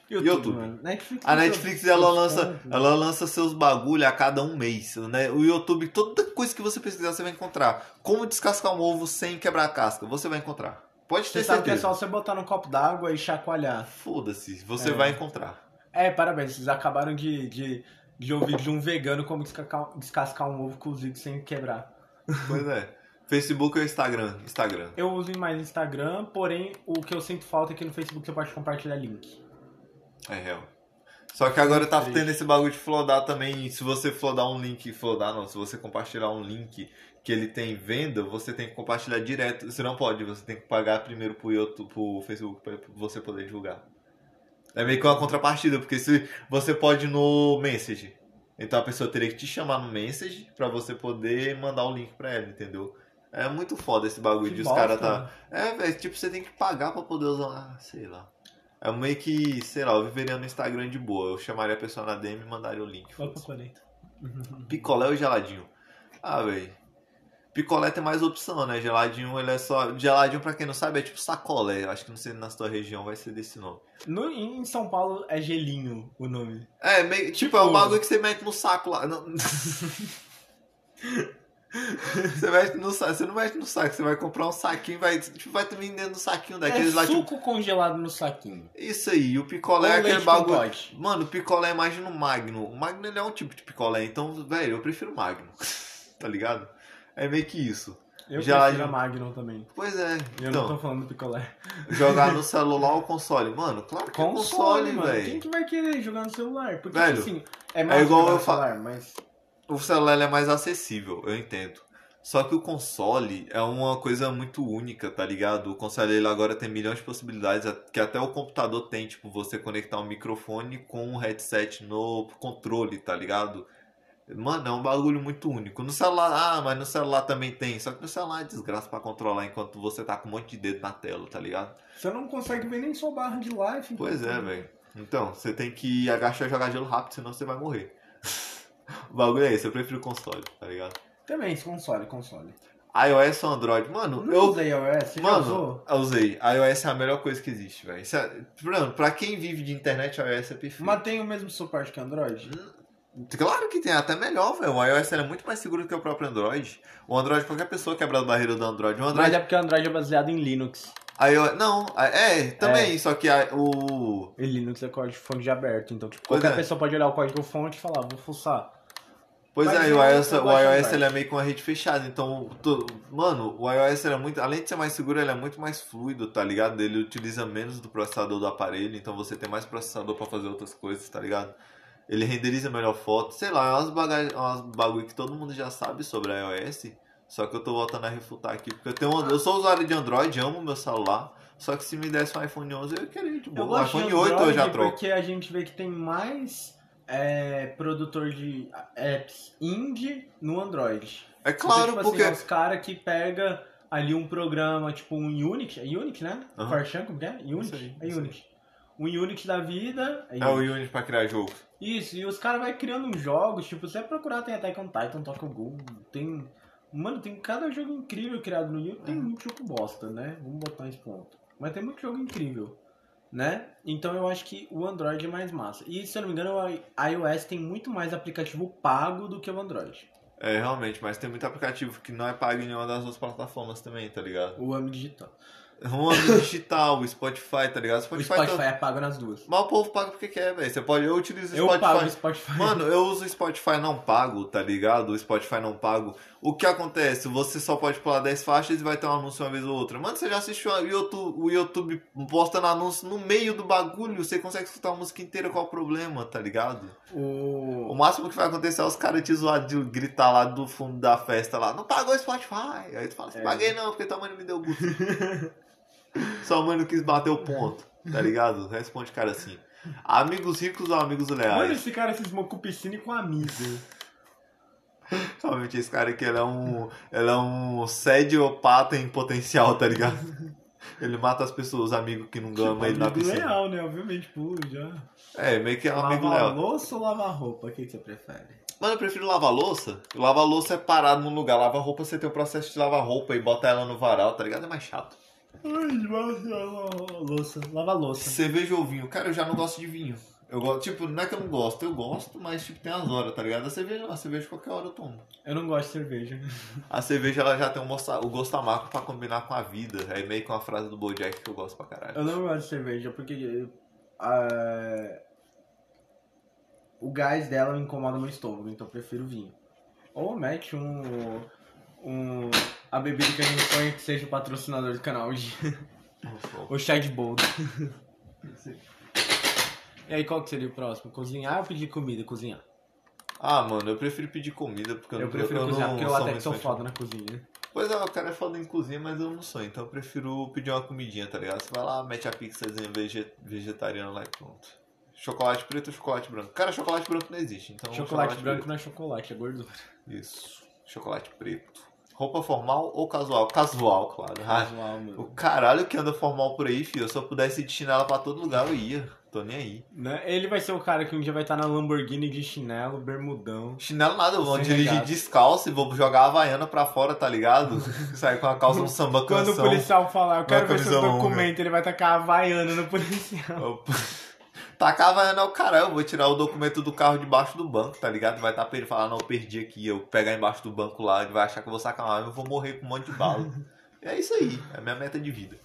YouTube, YouTube. mano. Netflix, A Netflix tem ela lança, ela lança seus bagulho a cada um mês, né? O YouTube, toda coisa que você pesquisar você vai encontrar. Como descascar um ovo sem quebrar a casca, você vai encontrar. Pode ter Você sabe é certeza. só você botar num copo d'água e chacoalhar. Foda-se, você É. vai encontrar. É, parabéns, vocês acabaram de, de, de ouvir de um vegano como descascar, descascar um ovo cozido sem quebrar. Pois é. Facebook ou Instagram? Instagram. Eu uso mais Instagram, porém o que eu sinto falta é que no Facebook você pode compartilhar link. É real. Só que agora tá tendo esse bagulho de flodar também. Se você flodar um link, flodar não, se você compartilhar um link que ele tem venda, você tem que compartilhar direto. Você não pode, você tem que pagar primeiro pro, YouTube, pro Facebook pra você poder divulgar. É meio que uma contrapartida, porque se você pode no message. Então a pessoa teria que te chamar no message pra você poder mandar o link pra ela, entendeu? É muito foda esse bagulho Que de os caras tá. É, velho, tipo, você tem que pagar pra poder usar. Ah, sei lá. É meio que, sei lá, eu viveria no Instagram de boa. Eu chamaria a pessoa na DM e mandaria o link. Foda-se. 40. Picolé ou geladinho? Ah, velho. Picolé tem mais opção, né? Geladinho, ele é só. Geladinho, pra quem não sabe, é tipo sacolé. Eu Acho que não sei na sua região vai ser desse nome. No, em São Paulo é gelinho o nome. É, meio, tipo, é um bagulho que você mete no saco lá. Não- você, mete no saco, você não mete no saco, você vai comprar um saquinho, vai, tipo, vai também dentro do saquinho daqueles é lá, tipo. suco congelado no saquinho. Isso aí, o picolé é Ou aquele leite com bagulho. Mano, o picolé imagina o Magno. O Magno ele é um tipo de picolé, então, velho, eu prefiro o Magno. tá ligado? É meio que isso. Eu Geladinho. prefiro a Magnum também. Pois é. Eu então, não tô falando do picolé. jogar no celular ou console? Mano, claro que é console, mano. Quem velho. que vai querer jogar no celular? Porque, Velho, assim, é mais igual jogar eu no fa- celular, mas... O celular é mais acessível, eu entendo. Só que o console é uma coisa muito única, tá ligado? O console ele agora tem milhões de possibilidades que até o computador tem, tipo, você conectar um microfone com um headset no controle, tá ligado? Mano, é um bagulho muito único. No celular, ah, mas no celular também tem. Só que no celular é desgraça pra controlar enquanto você tá com um monte de dedo na tela, tá ligado? Você não consegue ver nem sua barra de life. Pois é, então- velho. Então, você tem que agachar e jogar gelo rápido, senão você vai morrer. o bagulho é esse, eu prefiro console, tá ligado? Também, console, console. iOS ou Android? Mano, Não eu. usei iOS, você já Mano, usou? eu usei. iOS é a melhor coisa que existe, velho. Isso é- Mano, pra quem vive de internet, iOS é perfeito. Mas tem o mesmo suporte que Android? Claro que tem, até melhor, velho. O iOS ele é muito mais seguro que o próprio Android. O Android, qualquer pessoa quebra a barreira do Android. O Mas Android. é porque o Android é baseado em Linux. iOS, não, é, também, só que a- o. E Linux é código fonte aberto, então tipo, Pois qualquer é. pessoa pode olhar o código fonte e falar, vou fuçar. Pois Mas é, eu- o iOS, eu o iOS ele é meio com a rede fechada, então, tu- mano, o iOS ele é muito, além de ser mais seguro, ele é muito mais fluido, tá ligado? Ele utiliza menos do processador do aparelho, então você tem mais processador pra fazer outras coisas, tá ligado? Ele renderiza melhor foto, sei lá, é umas, baga- umas bagulho que todo mundo já sabe sobre a iOS, só que eu tô voltando a refutar aqui, porque eu tenho, um- eu sou usuário de Android, amo meu celular, só que se me desse um iPhone 11 eu queria de Eu boa, o gosto iPhone de 8 eu já troco. porque a gente vê que tem mais é, produtor de apps indie no Android. É Então, claro, tipo porque... assim, os caras que pega ali um programa, tipo um Unix, é Unix, né? Aham. Fortran, como que é? Unix? Aí, é. Unix. Um Unix da vida. É o Unity pra criar jogo. Isso, e os caras vai criando jogos, tipo, você procurar, tem Attack on Titan, Tokyo Ghoul, tem... Mano, tem cada jogo incrível criado no Unity, tem muito jogo bosta, né? Vamos botar esse ponto. Mas tem muito jogo incrível, né? Então eu acho que o Android é mais massa. E se eu não me engano, o iOS tem muito mais aplicativo pago do que o Android. É, realmente, mas tem muito aplicativo que não é pago em nenhuma das duas plataformas também, tá ligado? O AMI Digital. Um amigo digital, o Spotify, tá ligado? O Spotify, Spotify tá- é pago nas duas. Mas o povo paga porque quer, velho. Você pode, eu utilizo o Eu Spotify. pago o Spotify. Mano, eu uso o Spotify não pago, tá ligado? O Spotify não pago. O que acontece? Você só pode pular 10 faixas e vai ter um anúncio uma vez ou outra. Mano, você já assistiu o YouTube, o YouTube postando anúncio no meio do bagulho? Você consegue escutar a música inteira, qual o problema, tá ligado? O o... máximo que vai acontecer é os caras te zoar de gritar lá do fundo da festa lá, não pagou o Spotify. Aí tu fala assim, É. paguei não, porque tua mãe não me deu gosto. Sua mãe não quis bater o ponto, tá ligado? Responde cara assim. Amigos ricos ou amigos Mano, leais? esse cara cismou com piscina e com amigo. Realmente esse cara aqui ele é um. Ele é um cediopata em potencial, tá ligado? Ele mata as pessoas, os amigos que não gamam ele na amigo piscina. leal, né? Obviamente, puro já. É, meio que é um amigo Lavar leal. louça ou lavar roupa? O que, você prefere? Mano, eu prefiro lavar louça. Lavar louça é parado num lugar. Lavar roupa você tem o processo de lavar roupa e botar ela no varal, tá ligado? É mais chato. Ai, louça. Lava louça. Cerveja ou vinho? Cara, eu já não gosto de vinho. Eu gosto, tipo, não é que eu não gosto, eu gosto, mas tipo, tem as horas, tá ligado? A cerveja, a cerveja qualquer hora eu tomo. Eu não gosto de cerveja. A cerveja ela já tem um moça- o gosto amargo pra combinar com a vida. É meio com a frase do Bojack que eu gosto pra caralho. Eu não gosto de cerveja porque ah, o gás dela me incomoda meu estômago, então eu prefiro vinho. Ou mete um, um a bebida que a gente sonha que seja o patrocinador do canal de o chá de boldo. E aí qual que seria o próximo? Cozinhar ou pedir comida? Cozinhar. Ah, mano, eu prefiro pedir comida porque eu, Eu não prefiro eu cozinhar não porque eu até que sou foda na cozinha. Pois é, o cara é foda em cozinha, mas eu não sou, então eu prefiro pedir uma comidinha, tá ligado? Você vai lá, mete a pizzazinha vege- vegetariana lá e pronto. Chocolate preto ou chocolate branco? Cara, chocolate branco não existe, então. chocolate branco não é chocolate, é gordura. Isso. Chocolate preto. Roupa formal ou casual? Casual, claro. Ah, Casual, mano. o caralho que anda formal por aí, filho. Se eu pudesse ir de chinela pra todo lugar, eu ia. Tô nem aí. Né? Ele vai ser o cara que um dia vai estar na Lamborghini de chinelo, bermudão. Chinelo nada, eu vou dirigir descalço e vou jogar a Havaiana pra fora, tá ligado? Sair com a calça um samba Quando o canção. policial falar, eu quero ver longa. documento, ele vai tacar a Havaiana no policial. Tacar a Havaiana é o caralho, eu vou tirar o documento do carro debaixo do banco, tá ligado? Vai estar pra ele falar, não, eu perdi aqui, eu pegar embaixo do banco lá, ele vai achar que eu vou sacar uma arma eu vou morrer com um monte de bala. É isso aí, é a minha meta de vida.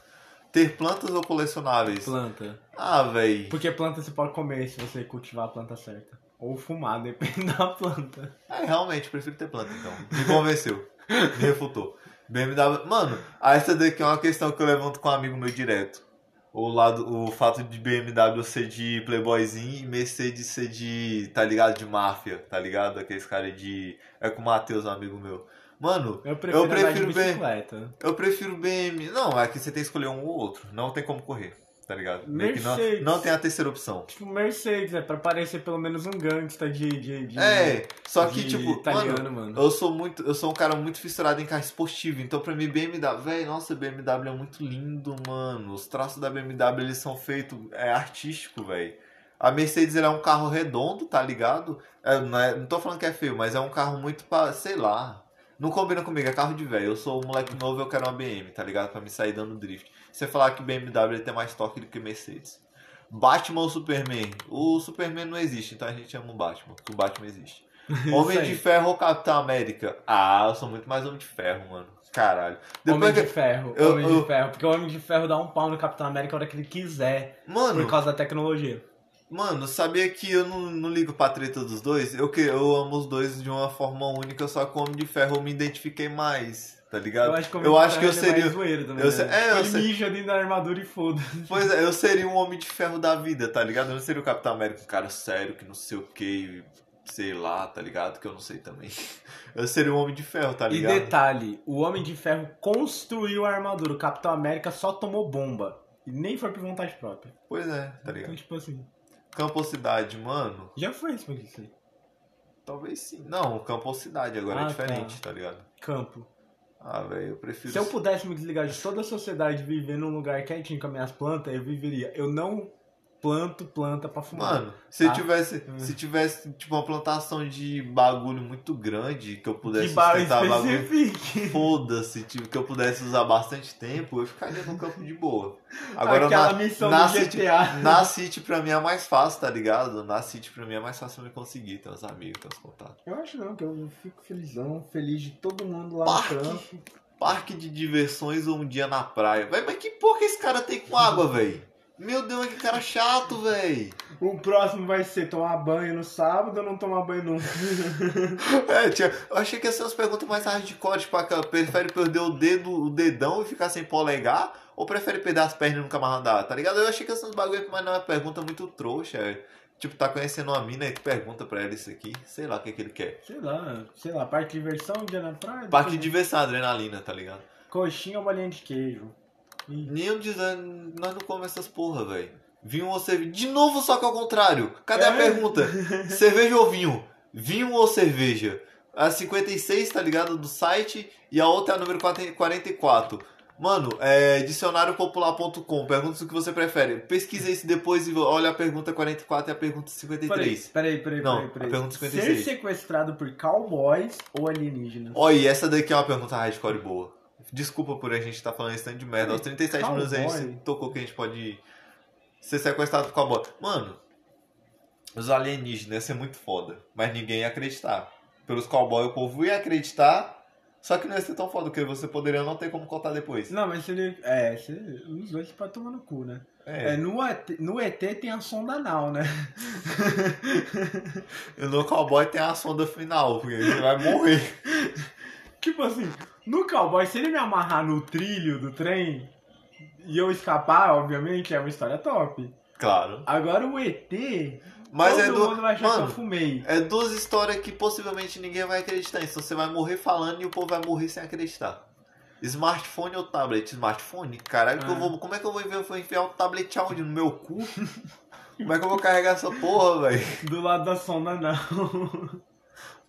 Ter plantas ou colecionáveis? Planta. Ah, véi. Porque planta você pode comer se você cultivar a planta certa. Ou fumar, depende da planta. É, realmente, prefiro ter planta, então. Me convenceu. Me refutou. BMW. Mano, essa daqui é uma questão que eu levanto com um amigo meu direto. O, lado, o fato de BMW ser de playboyzinho e Mercedes ser de, tá ligado? De máfia, tá ligado? Aqueles caras de... É com o Matheus, um amigo meu. Mano, Eu prefiro, Eu prefiro bicicleta. eu prefiro BM... Não, é que você tem que escolher um ou outro. Não tem como correr, tá ligado? Que não, Mercedes. não tem a terceira opção. Tipo, Mercedes, é pra parecer pelo menos um gangsta de. de, de É, só que, tipo, italiano, mano, mano. Eu sou muito, eu sou um cara muito fissurado em carro esportivo, então pra mim BMW, velho, nossa, BMW é muito lindo, mano. Os traços da BMW eles são feitos é artístico, velho. A Mercedes ela é um carro redondo, tá ligado? É, não, é- não tô falando que é feio, mas é um carro muito pra, sei lá. Não combina comigo, é carro de velho. Eu sou um moleque novo, eu quero uma BM, tá ligado? Pra me sair dando drift. Você falar que BMW tem mais torque do que Mercedes. Batman ou Superman? O Superman não existe, então a gente ama o Batman, porque o Batman existe. Homem de Ferro ou Capitão América? Ah, eu sou muito mais Homem de Ferro, mano. Caralho. Homem Depois de que... Ferro, eu- Homem eu- de Ferro. Porque o Homem de Ferro dá um pau no Capitão América a hora que ele quiser. Mano, Por causa da tecnologia. Mano, sabia que eu não, não ligo pra treta dos dois? Eu, que, eu amo os dois de uma forma única, só que o Homem de Ferro eu me identifiquei mais, tá ligado? Eu acho que, eu acho que eu ele é seria. mais também, eu né? se- é, eu ele sei- mija dentro da armadura e foda. Pois é, eu seria um Homem de Ferro da vida, tá ligado? Eu não seria o Capitão América, um cara sério, que não sei o que, sei lá, tá ligado? Que eu não sei também. Eu seria um Homem de Ferro, tá E ligado? detalhe, o Homem de Ferro construiu a armadura, o Capitão América só tomou bomba. E nem foi por vontade própria. Pois é, tá Então, ligado? tipo assim, Campo ou cidade, mano? já foi isso isso aí. Talvez sim. Não, campo ou cidade agora Ah, é diferente, tá ligado? Campo. Ah, velho, eu prefiro. Se eu pudesse me desligar de toda a sociedade e viver num lugar quietinho com as minhas plantas, eu viveria. Eu não planto planta pra fumar. Mano, se Ah. tivesse, Hum. se tivesse tipo uma plantação de bagulho muito grande que eu pudesse que sustentar bagulho, foda-se, tipo, que eu pudesse usar bastante tempo, eu ficaria no campo de boa. Agora Aquela na, missão na do City, GTA. na City pra mim é mais fácil, tá ligado? Na City pra mim é mais fácil eu me conseguir, ter uns amigos, ter uns contatos. Eu acho não, que eu fico felizão, feliz de todo mundo lá Parque. no trampo. Parque de diversões ou um dia na praia. Véi, mas que porra que esse cara tem com água, velho? Meu Deus, que cara chato, velho. O próximo vai ser tomar banho no sábado ou não tomar banho nunca. É, tia, eu achei que ia ser umas perguntas mais hardcore, tipo, aquela, prefere perder o dedo, o dedão e ficar sem polegar? Ou prefere perder as pernas e nunca mais andar, tá ligado? Eu achei que essas bagulho, mas não é uma pergunta muito trouxa. é. Tipo, tá conhecendo uma mina e tu pergunta pra ela isso aqui, sei lá o que, que ele quer. Sei lá, sei lá, parque de diversão, dia na praia. Parque de diversão, adrenalina, tá ligado? Coxinha ou bolinha de queijo. Nem eu dizendo, nós não comemos essas porra, velho. Vinho ou cerveja? De novo, só que ao contrário. Cadê a É? pergunta? cerveja ou vinho? Vinho ou cerveja? A 56, tá ligado? Do site. E a outra é a número 40 44. Mano, é dicionariopopular.com. Pergunta o que você prefere. Pesquisa isso depois e olha a pergunta 44 e a pergunta 53. Peraí, peraí, Não, peraí, peraí. a pergunta Ser 56. sequestrado por cowboys ou alienígenas? Olha, essa daqui é uma pergunta hardcore boa. Desculpa por a gente estar falando esse tanto de merda. Aos 37 Cowboy? minutos a gente tocou que a gente pode ser sequestrado por cowboy. Mano, os alienígenas ia ser muito foda, mas ninguém ia acreditar. Pelos cowboys o povo ia acreditar, só que não ia ser tão foda, porque você poderia não ter como contar depois. Não, mas se ele. É, se ele, os dois podem tomar no cu, né? É, É, no, ET, no ET tem a sonda anal, né? e no cowboy tem a sonda final, porque ele vai morrer. Tipo assim, no cowboy, se ele me amarrar no trilho do trem e eu escapar, obviamente, é uma história top. Claro. Agora o ET, Mas todo é do. mundo vai achar que eu Mano, fumei. É duas histórias que possivelmente ninguém vai acreditar. Então você vai morrer falando e o povo vai morrer sem acreditar. Smartphone ou tablet? Smartphone? Caralho, que eu Ah. vou, como é que eu vou enviar, vou enfiar o tablet aonde? No meu cu? Como é que eu vou carregar essa porra, velho? Do lado da sonda anal.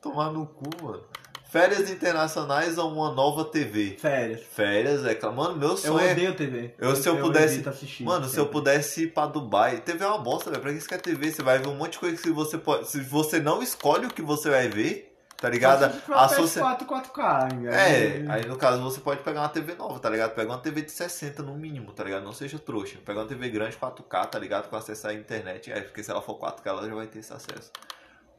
Tomar no cu, mano. Férias internacionais ou uma nova TV? Férias. Férias, é claro. Mano, meu Eu sonho é. odeio TV. Eu, se eu pudesse- evito assistir, Mano, se eu sempre. pudesse ir pra Dubai. TV é uma bosta, velho. Pra que você quer TV? Você vai ver um monte de coisa que você pode. Se você não escolhe o que você vai ver, tá ligado? For A socia- PS4 4K. É, aí no caso você pode pegar uma TV nova, tá ligado? Pega uma TV de 60 no mínimo, tá ligado? Não seja trouxa. Pega uma TV grande 4K, tá ligado? Com acesso à internet. É, porque se ela for 4K, ela já vai ter esse acesso.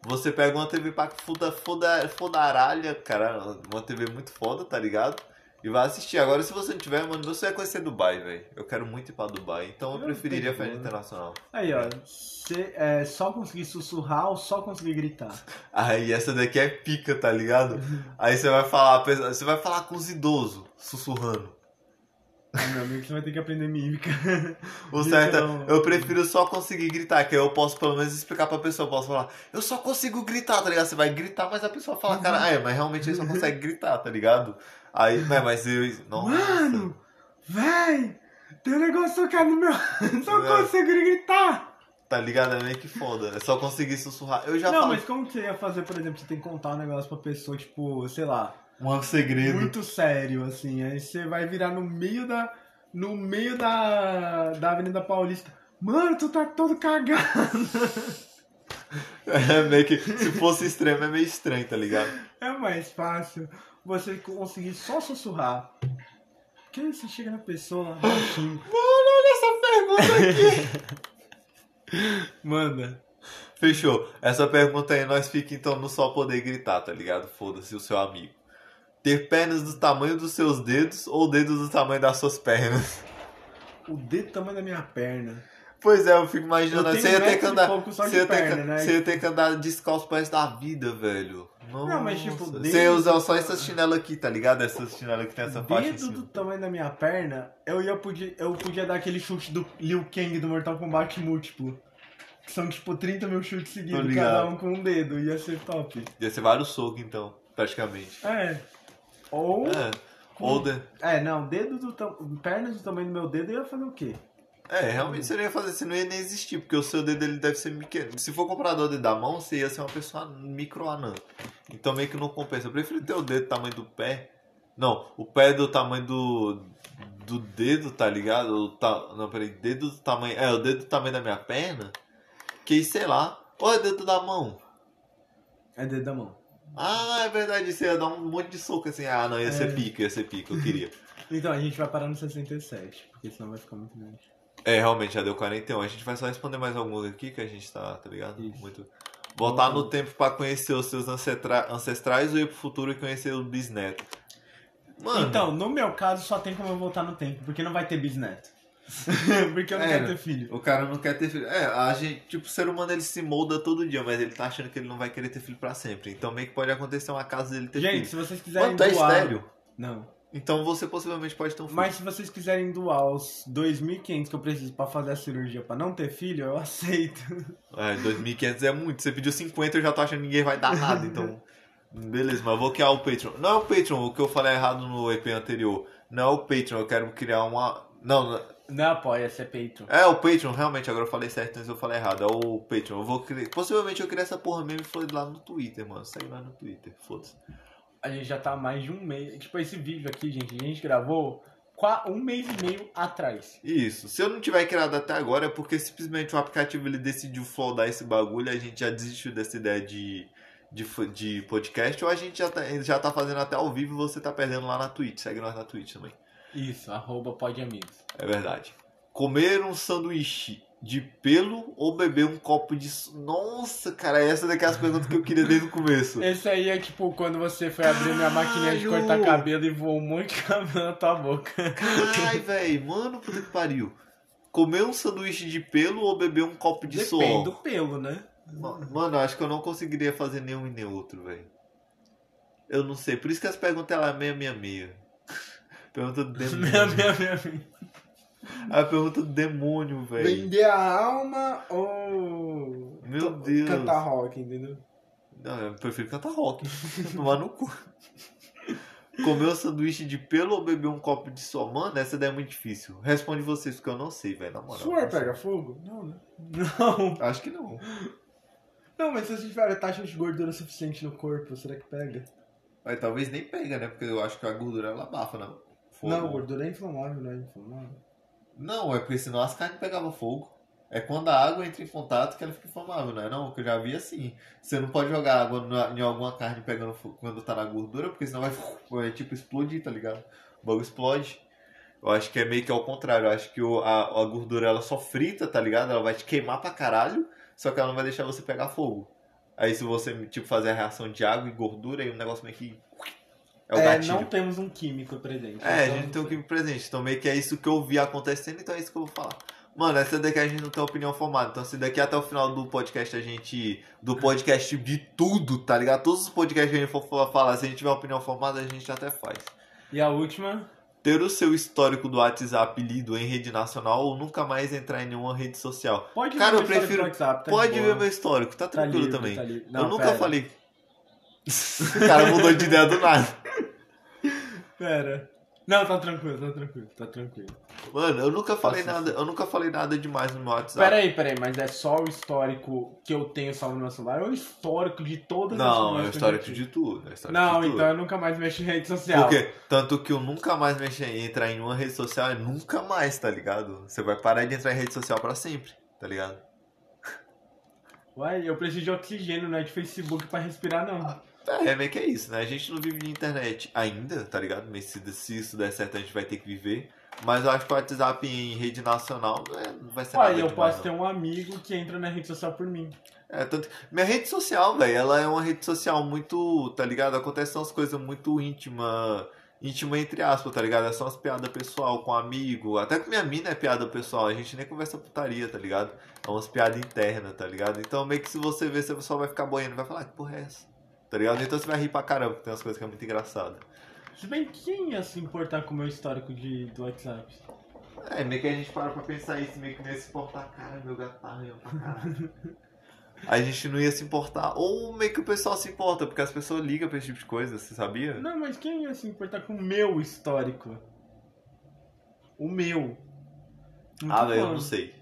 Você pega uma TV pra foda, foda, fodaralha, cara. Uma TV muito foda, tá ligado? E vai assistir. Agora, se você não tiver, mano, você vai conhecer Dubai, velho. Eu quero muito ir pra Dubai. Então eu Eu preferiria a né? Internacional. Aí, ó. Cê, é, só conseguir sussurrar ou só conseguir gritar? Aí essa daqui é pica, tá ligado? Aí você vai falar, você vai falar com os idosos, sussurrando. Meu amigo, você vai ter que aprender mímica. O certo é, eu prefiro só conseguir gritar, que aí eu posso pelo menos explicar pra pessoa, eu posso falar, eu só consigo gritar, tá ligado? Você vai gritar, mas a pessoa fala, cara, ah, é, mas realmente ele só consegue gritar, tá ligado? Aí, mas, mas eu. Nossa. Mano, véi, tem um negócio aqui no meu. Só É. consigo gritar. Tá ligado? É meio que foda. É só conseguir sussurrar. Eu já Não, falo mas como que você ia fazer, por exemplo, você tem que contar um negócio pra pessoa, tipo, sei lá, um segredo. muito sério, assim. Aí você vai virar no meio da. No meio da. Da Avenida Paulista. Mano, tu tá todo cagado. É meio que. Se fosse extremo, é meio estranho, tá ligado? É mais fácil você conseguir só sussurrar. Porque você chega na pessoa baixinho. Mano, olha essa pergunta aqui. Manda. Fechou. Essa pergunta aí nós fica então no só poder gritar, tá ligado? Foda-se o seu amigo. Ter pernas do tamanho dos seus dedos ou dedos do tamanho das suas pernas? O dedo do tamanho da minha perna. Pois é, eu fico imaginando. Eu Você ia ter que andar. Você ia, ter perna, que, né? você ia ter que andar descalço pro resto da vida, velho. Nossa. Não, mas, tipo, Você dedo- ia usar só essas chinelas aqui, tá ligado? Essas chinelas que tem essa em Dedo do cima. tamanho da minha perna, eu ia podia, eu podia dar aquele chute do Liu Kang do Mortal Kombat múltiplo. Que são tipo 30 mil chutes seguidos, cada um com um dedo. Ia ser top. Ia ser vários socos, então, praticamente. É. Ou. É. Ou de... É, não, dedo do tam... pernas do tamanho do meu dedo eu ia fazer o quê? É, realmente você não ia fazer, você não ia nem existir, porque o seu dedo ele deve ser pequeno. Se for comprador dedo da mão, você ia ser uma pessoa micro anã. Então meio que não compensa. Eu prefiro ter o dedo do tamanho do pé. Não, o pé do tamanho do. do dedo, tá ligado? O ta... Não, peraí, dedo do tamanho. É, o dedo do tamanho da minha perna. Que sei lá. Ou é dedo da mão? É dedo da mão. Ah, é verdade, você ia dar um monte de soco assim. Ah, não, ia É. ser pica, ia ser pica, eu queria. Então, a gente vai parar no 67, porque senão vai ficar muito grande. É, realmente, já deu 41. A gente vai só responder mais alguns aqui que a gente tá, tá ligado? Isso. Muito. Voltar no tempo pra conhecer os seus ancestra- ancestrais ou ir pro futuro e conhecer o bisneto? Mano, Então, no meu caso, só tem como eu voltar no tempo, porque não vai ter bisneto. porque eu não É, quero ter filho. o cara não quer ter filho. É, a gente, tipo, o ser humano ele se molda todo dia, mas ele tá achando que ele não vai querer ter filho pra sempre. Então meio que pode acontecer uma casa dele ter Gente, filho. se vocês quiserem Mano, tá doar... estéreo. Não. Então você possivelmente pode ter um filho. Mas se vocês quiserem doar os 2.500 que eu preciso pra fazer a cirurgia pra não ter filho, eu aceito. É, 2.500 é muito. Você pediu 50, eu já tô achando que ninguém vai dar nada, então. Beleza, mas eu vou criar o Patreon. Não é o Patreon, o que eu falei errado no EP anterior. Não é o Patreon, eu quero criar uma. Não, não- apoia, é peito. é o Patreon, realmente, agora eu falei certo, mas eu falei errado. É o Patreon. Eu vou criar. Possivelmente eu criar essa porra mesmo e foi lá no Twitter, mano. Segue lá no Twitter, foda-se. A gente já tá há mais de um mês. Tipo, esse vídeo aqui, gente, a gente gravou um mês e meio atrás. Isso. Se eu não tiver criado até agora é porque simplesmente o aplicativo ele decidiu flodar esse bagulho e a gente já desistiu dessa ideia de, de, de podcast ou a gente já tá, já tá fazendo até ao vivo e você tá perdendo lá na Twitch. Segue nós na Twitch também. Isso, arroba pode amigos. É verdade. Comer um sanduíche de pelo ou beber um copo de. Nossa, cara, essa é as perguntas que eu queria desde o começo. Esse aí é tipo quando você foi abrir minha maquininha de cortar cabelo e voou de cabelo na tua boca. Ai, velho, mano, puta que pariu. Comer um sanduíche de pelo ou beber um copo de suor? Depende do pelo, né? Ma- Mano, eu acho que eu não conseguiria fazer nenhum e nem outro, velho. Eu não sei. Por isso que as perguntas ela é meia, meia, meia. Pergunta do demônio. A pergunta do demônio, velho. Vender a alma ou. Meu Deus. Cantar rock, entendeu? Não, eu prefiro cantar rock. Tomar no cu. Comer um sanduíche de pelo ou beber um copo de? Mano, essa daí é muito difícil. Responde vocês, porque eu não sei, velho, na moral. Suor pega fogo? Não, né? Não. Acho que não. Não, mas se você tiver taxa de gordura suficiente no corpo, será que pega? Mas talvez nem pega, né? Porque eu acho que a gordura ela abafa, não. Fogo. Não, gordura é inflamável, não é inflamável. Não, é porque senão as carnes pegavam fogo. É quando a água entra em contato que ela fica inflamável, não é não? Que eu já vi assim. Você não pode jogar água na- em alguma carne pegando fogo quando tá na gordura, porque senão vai, tipo explodir, tá ligado? O bagulho explode. Eu acho que é meio que ao contrário. Eu acho que o- a, a gordura ela só frita, tá ligado? Ela vai te queimar pra caralho, só que ela não vai deixar você pegar fogo. Aí se você, tipo, fazer a reação de água e gordura, aí o negócio meio que. É o É, gatilho. não temos um químico presente. É, a então gente tem um não químico presente. Então meio que é isso que eu vi acontecendo, então é isso que eu vou falar. Mano, essa daqui a gente não tem opinião formada. Então se daqui até o final do podcast a gente. Do podcast de tudo, tá ligado? Todos os podcasts que a gente for falar, se a gente tiver opinião formada, a gente até faz. E a última? Ter o seu histórico do WhatsApp lido em rede nacional ou nunca mais entrar em nenhuma rede social. Pode Cara, ver eu prefiro- WhatsApp, tá de Pode ver meu histórico, tá Tá tranquilo livre, também. tá livre. eu Não, nunca pera. falei. o cara mudou de ideia do nada. Pera. Não, tá tranquilo, tá tranquilo, tá tranquilo. Mano, eu nunca falei Nossa. nada, eu nunca falei nada demais no meu WhatsApp. Pera aí, pera aí, mas é só o histórico que eu tenho salvo no meu celular ou o histórico de todas as Não, é o informações histórico de tudo. É histórico Não, de tudo. então eu nunca mais mexo em rede social. Por quê? Tanto que eu nunca mais mexi em entrar em uma rede social é nunca mais, tá ligado? Você vai parar de entrar em rede social pra sempre, tá ligado? Uai, eu preciso de oxigênio, não é de Facebook pra respirar, não. É, meio que é isso, né? A gente não vive de internet ainda, tá ligado? Mas se, se isso der certo, a gente vai ter que viver. Mas eu acho que o WhatsApp em rede nacional não, é- não vai ser nada Uai, eu demais, posso não. ter um amigo que entra na rede social por mim. É, tanto... Minha rede social, velho, ela é uma rede social muito, tá ligado? Acontecem umas coisas muito íntimas, íntima entre aspas, tá ligado? É só umas piadas pessoal com amigo. Até com minha mina é piada pessoal, a gente nem conversa putaria, tá ligado? É umas piadas internas, tá ligado? Então meio que se você ver, você só vai ficar boiando vai falar, "Ah, que porra é essa? Tá ligado? Então você vai rir pra caramba, porque tem umas coisas que é muito engraçado. Se bem que quem ia se importar com o meu histórico de, do WhatsApp? É, meio que a gente para pra pensar isso, meio que não ia se importar, cara, meu gato tá arranhando pra caralho. A gente não ia se importar. Ou meio que o pessoal se importa, porque as pessoas ligam pra esse tipo de coisa, você sabia? Não, mas quem ia se importar com o meu histórico? O meu. Não ah, velho, eu não sei.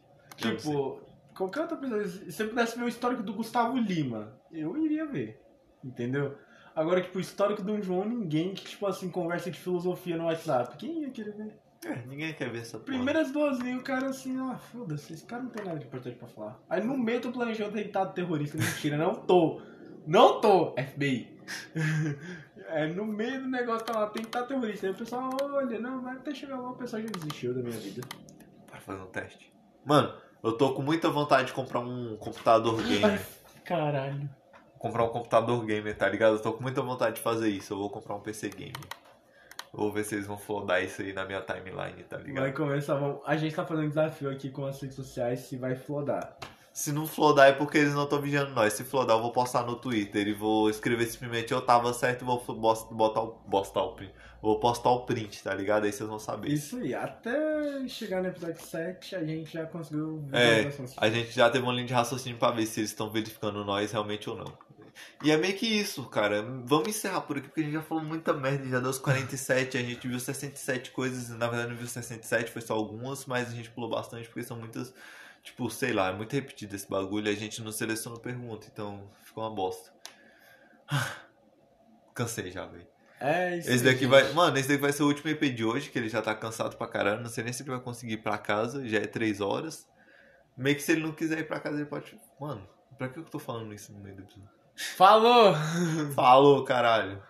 Eu não sei. Tipo, qualquer outra pessoa, se você pudesse ver o histórico do Gustavo Lima, eu iria ver. Entendeu? Agora, tipo, o histórico do João, ninguém que, tipo assim, conversa de filosofia no WhatsApp. Quem ia querer ver? É, ninguém quer ver essa porra. Primeiras duas linhas, o cara assim, ah, foda-se, esse cara não tem nada de importante pra falar. Aí no meio tu planejou atentado terrorista. Mentira, não tô. Não tô, FBI. É, no meio do negócio tá lá, atentado terrorista. Aí o pessoal, olha, não, mas até chegar lá o pessoal já desistiu da minha vida. Para fazer um teste. Mano, eu tô com muita vontade de comprar um computador gamer. Caralho. Comprar um computador gamer, tá ligado? Eu tô com muita vontade de fazer isso. Eu vou comprar um PC gamer. Vou ver se eles vão flodar isso aí na minha timeline, tá ligado? Vai começar, vamos... a gente tá fazendo um desafio aqui com as redes sociais se vai flodar. Se não flodar é porque eles não estão vigiando nós. Se flodar, eu vou postar no Twitter e vou escrever simplesmente eu tava certo e vou botar o, postar o print. Vou postar o print, tá ligado? Aí vocês vão saber. Isso aí, até chegar no episódio 7 a gente já conseguiu É. A gente já teve uma linha de raciocínio pra ver se eles estão verificando nós realmente ou não. E é meio que isso, cara. Vamos encerrar por aqui, porque a gente já falou muita merda, já deu os 47, a gente viu 67 coisas, na verdade não viu 67, foi só algumas, mas a gente pulou bastante porque são muitas, tipo, sei lá, é muito repetido esse bagulho, e a gente não seleciona pergunta, então ficou uma bosta. Cansei já, velho. É isso Esse daqui gente. vai. Mano, esse daqui vai ser o último EP de hoje, que ele já tá cansado pra caramba. Não sei nem se ele vai conseguir ir pra casa, já é 3 horas. Meio que se ele não quiser ir pra casa, ele pode. Mano, pra que eu tô falando isso no meio do episódio? Falou! Falou, caralho.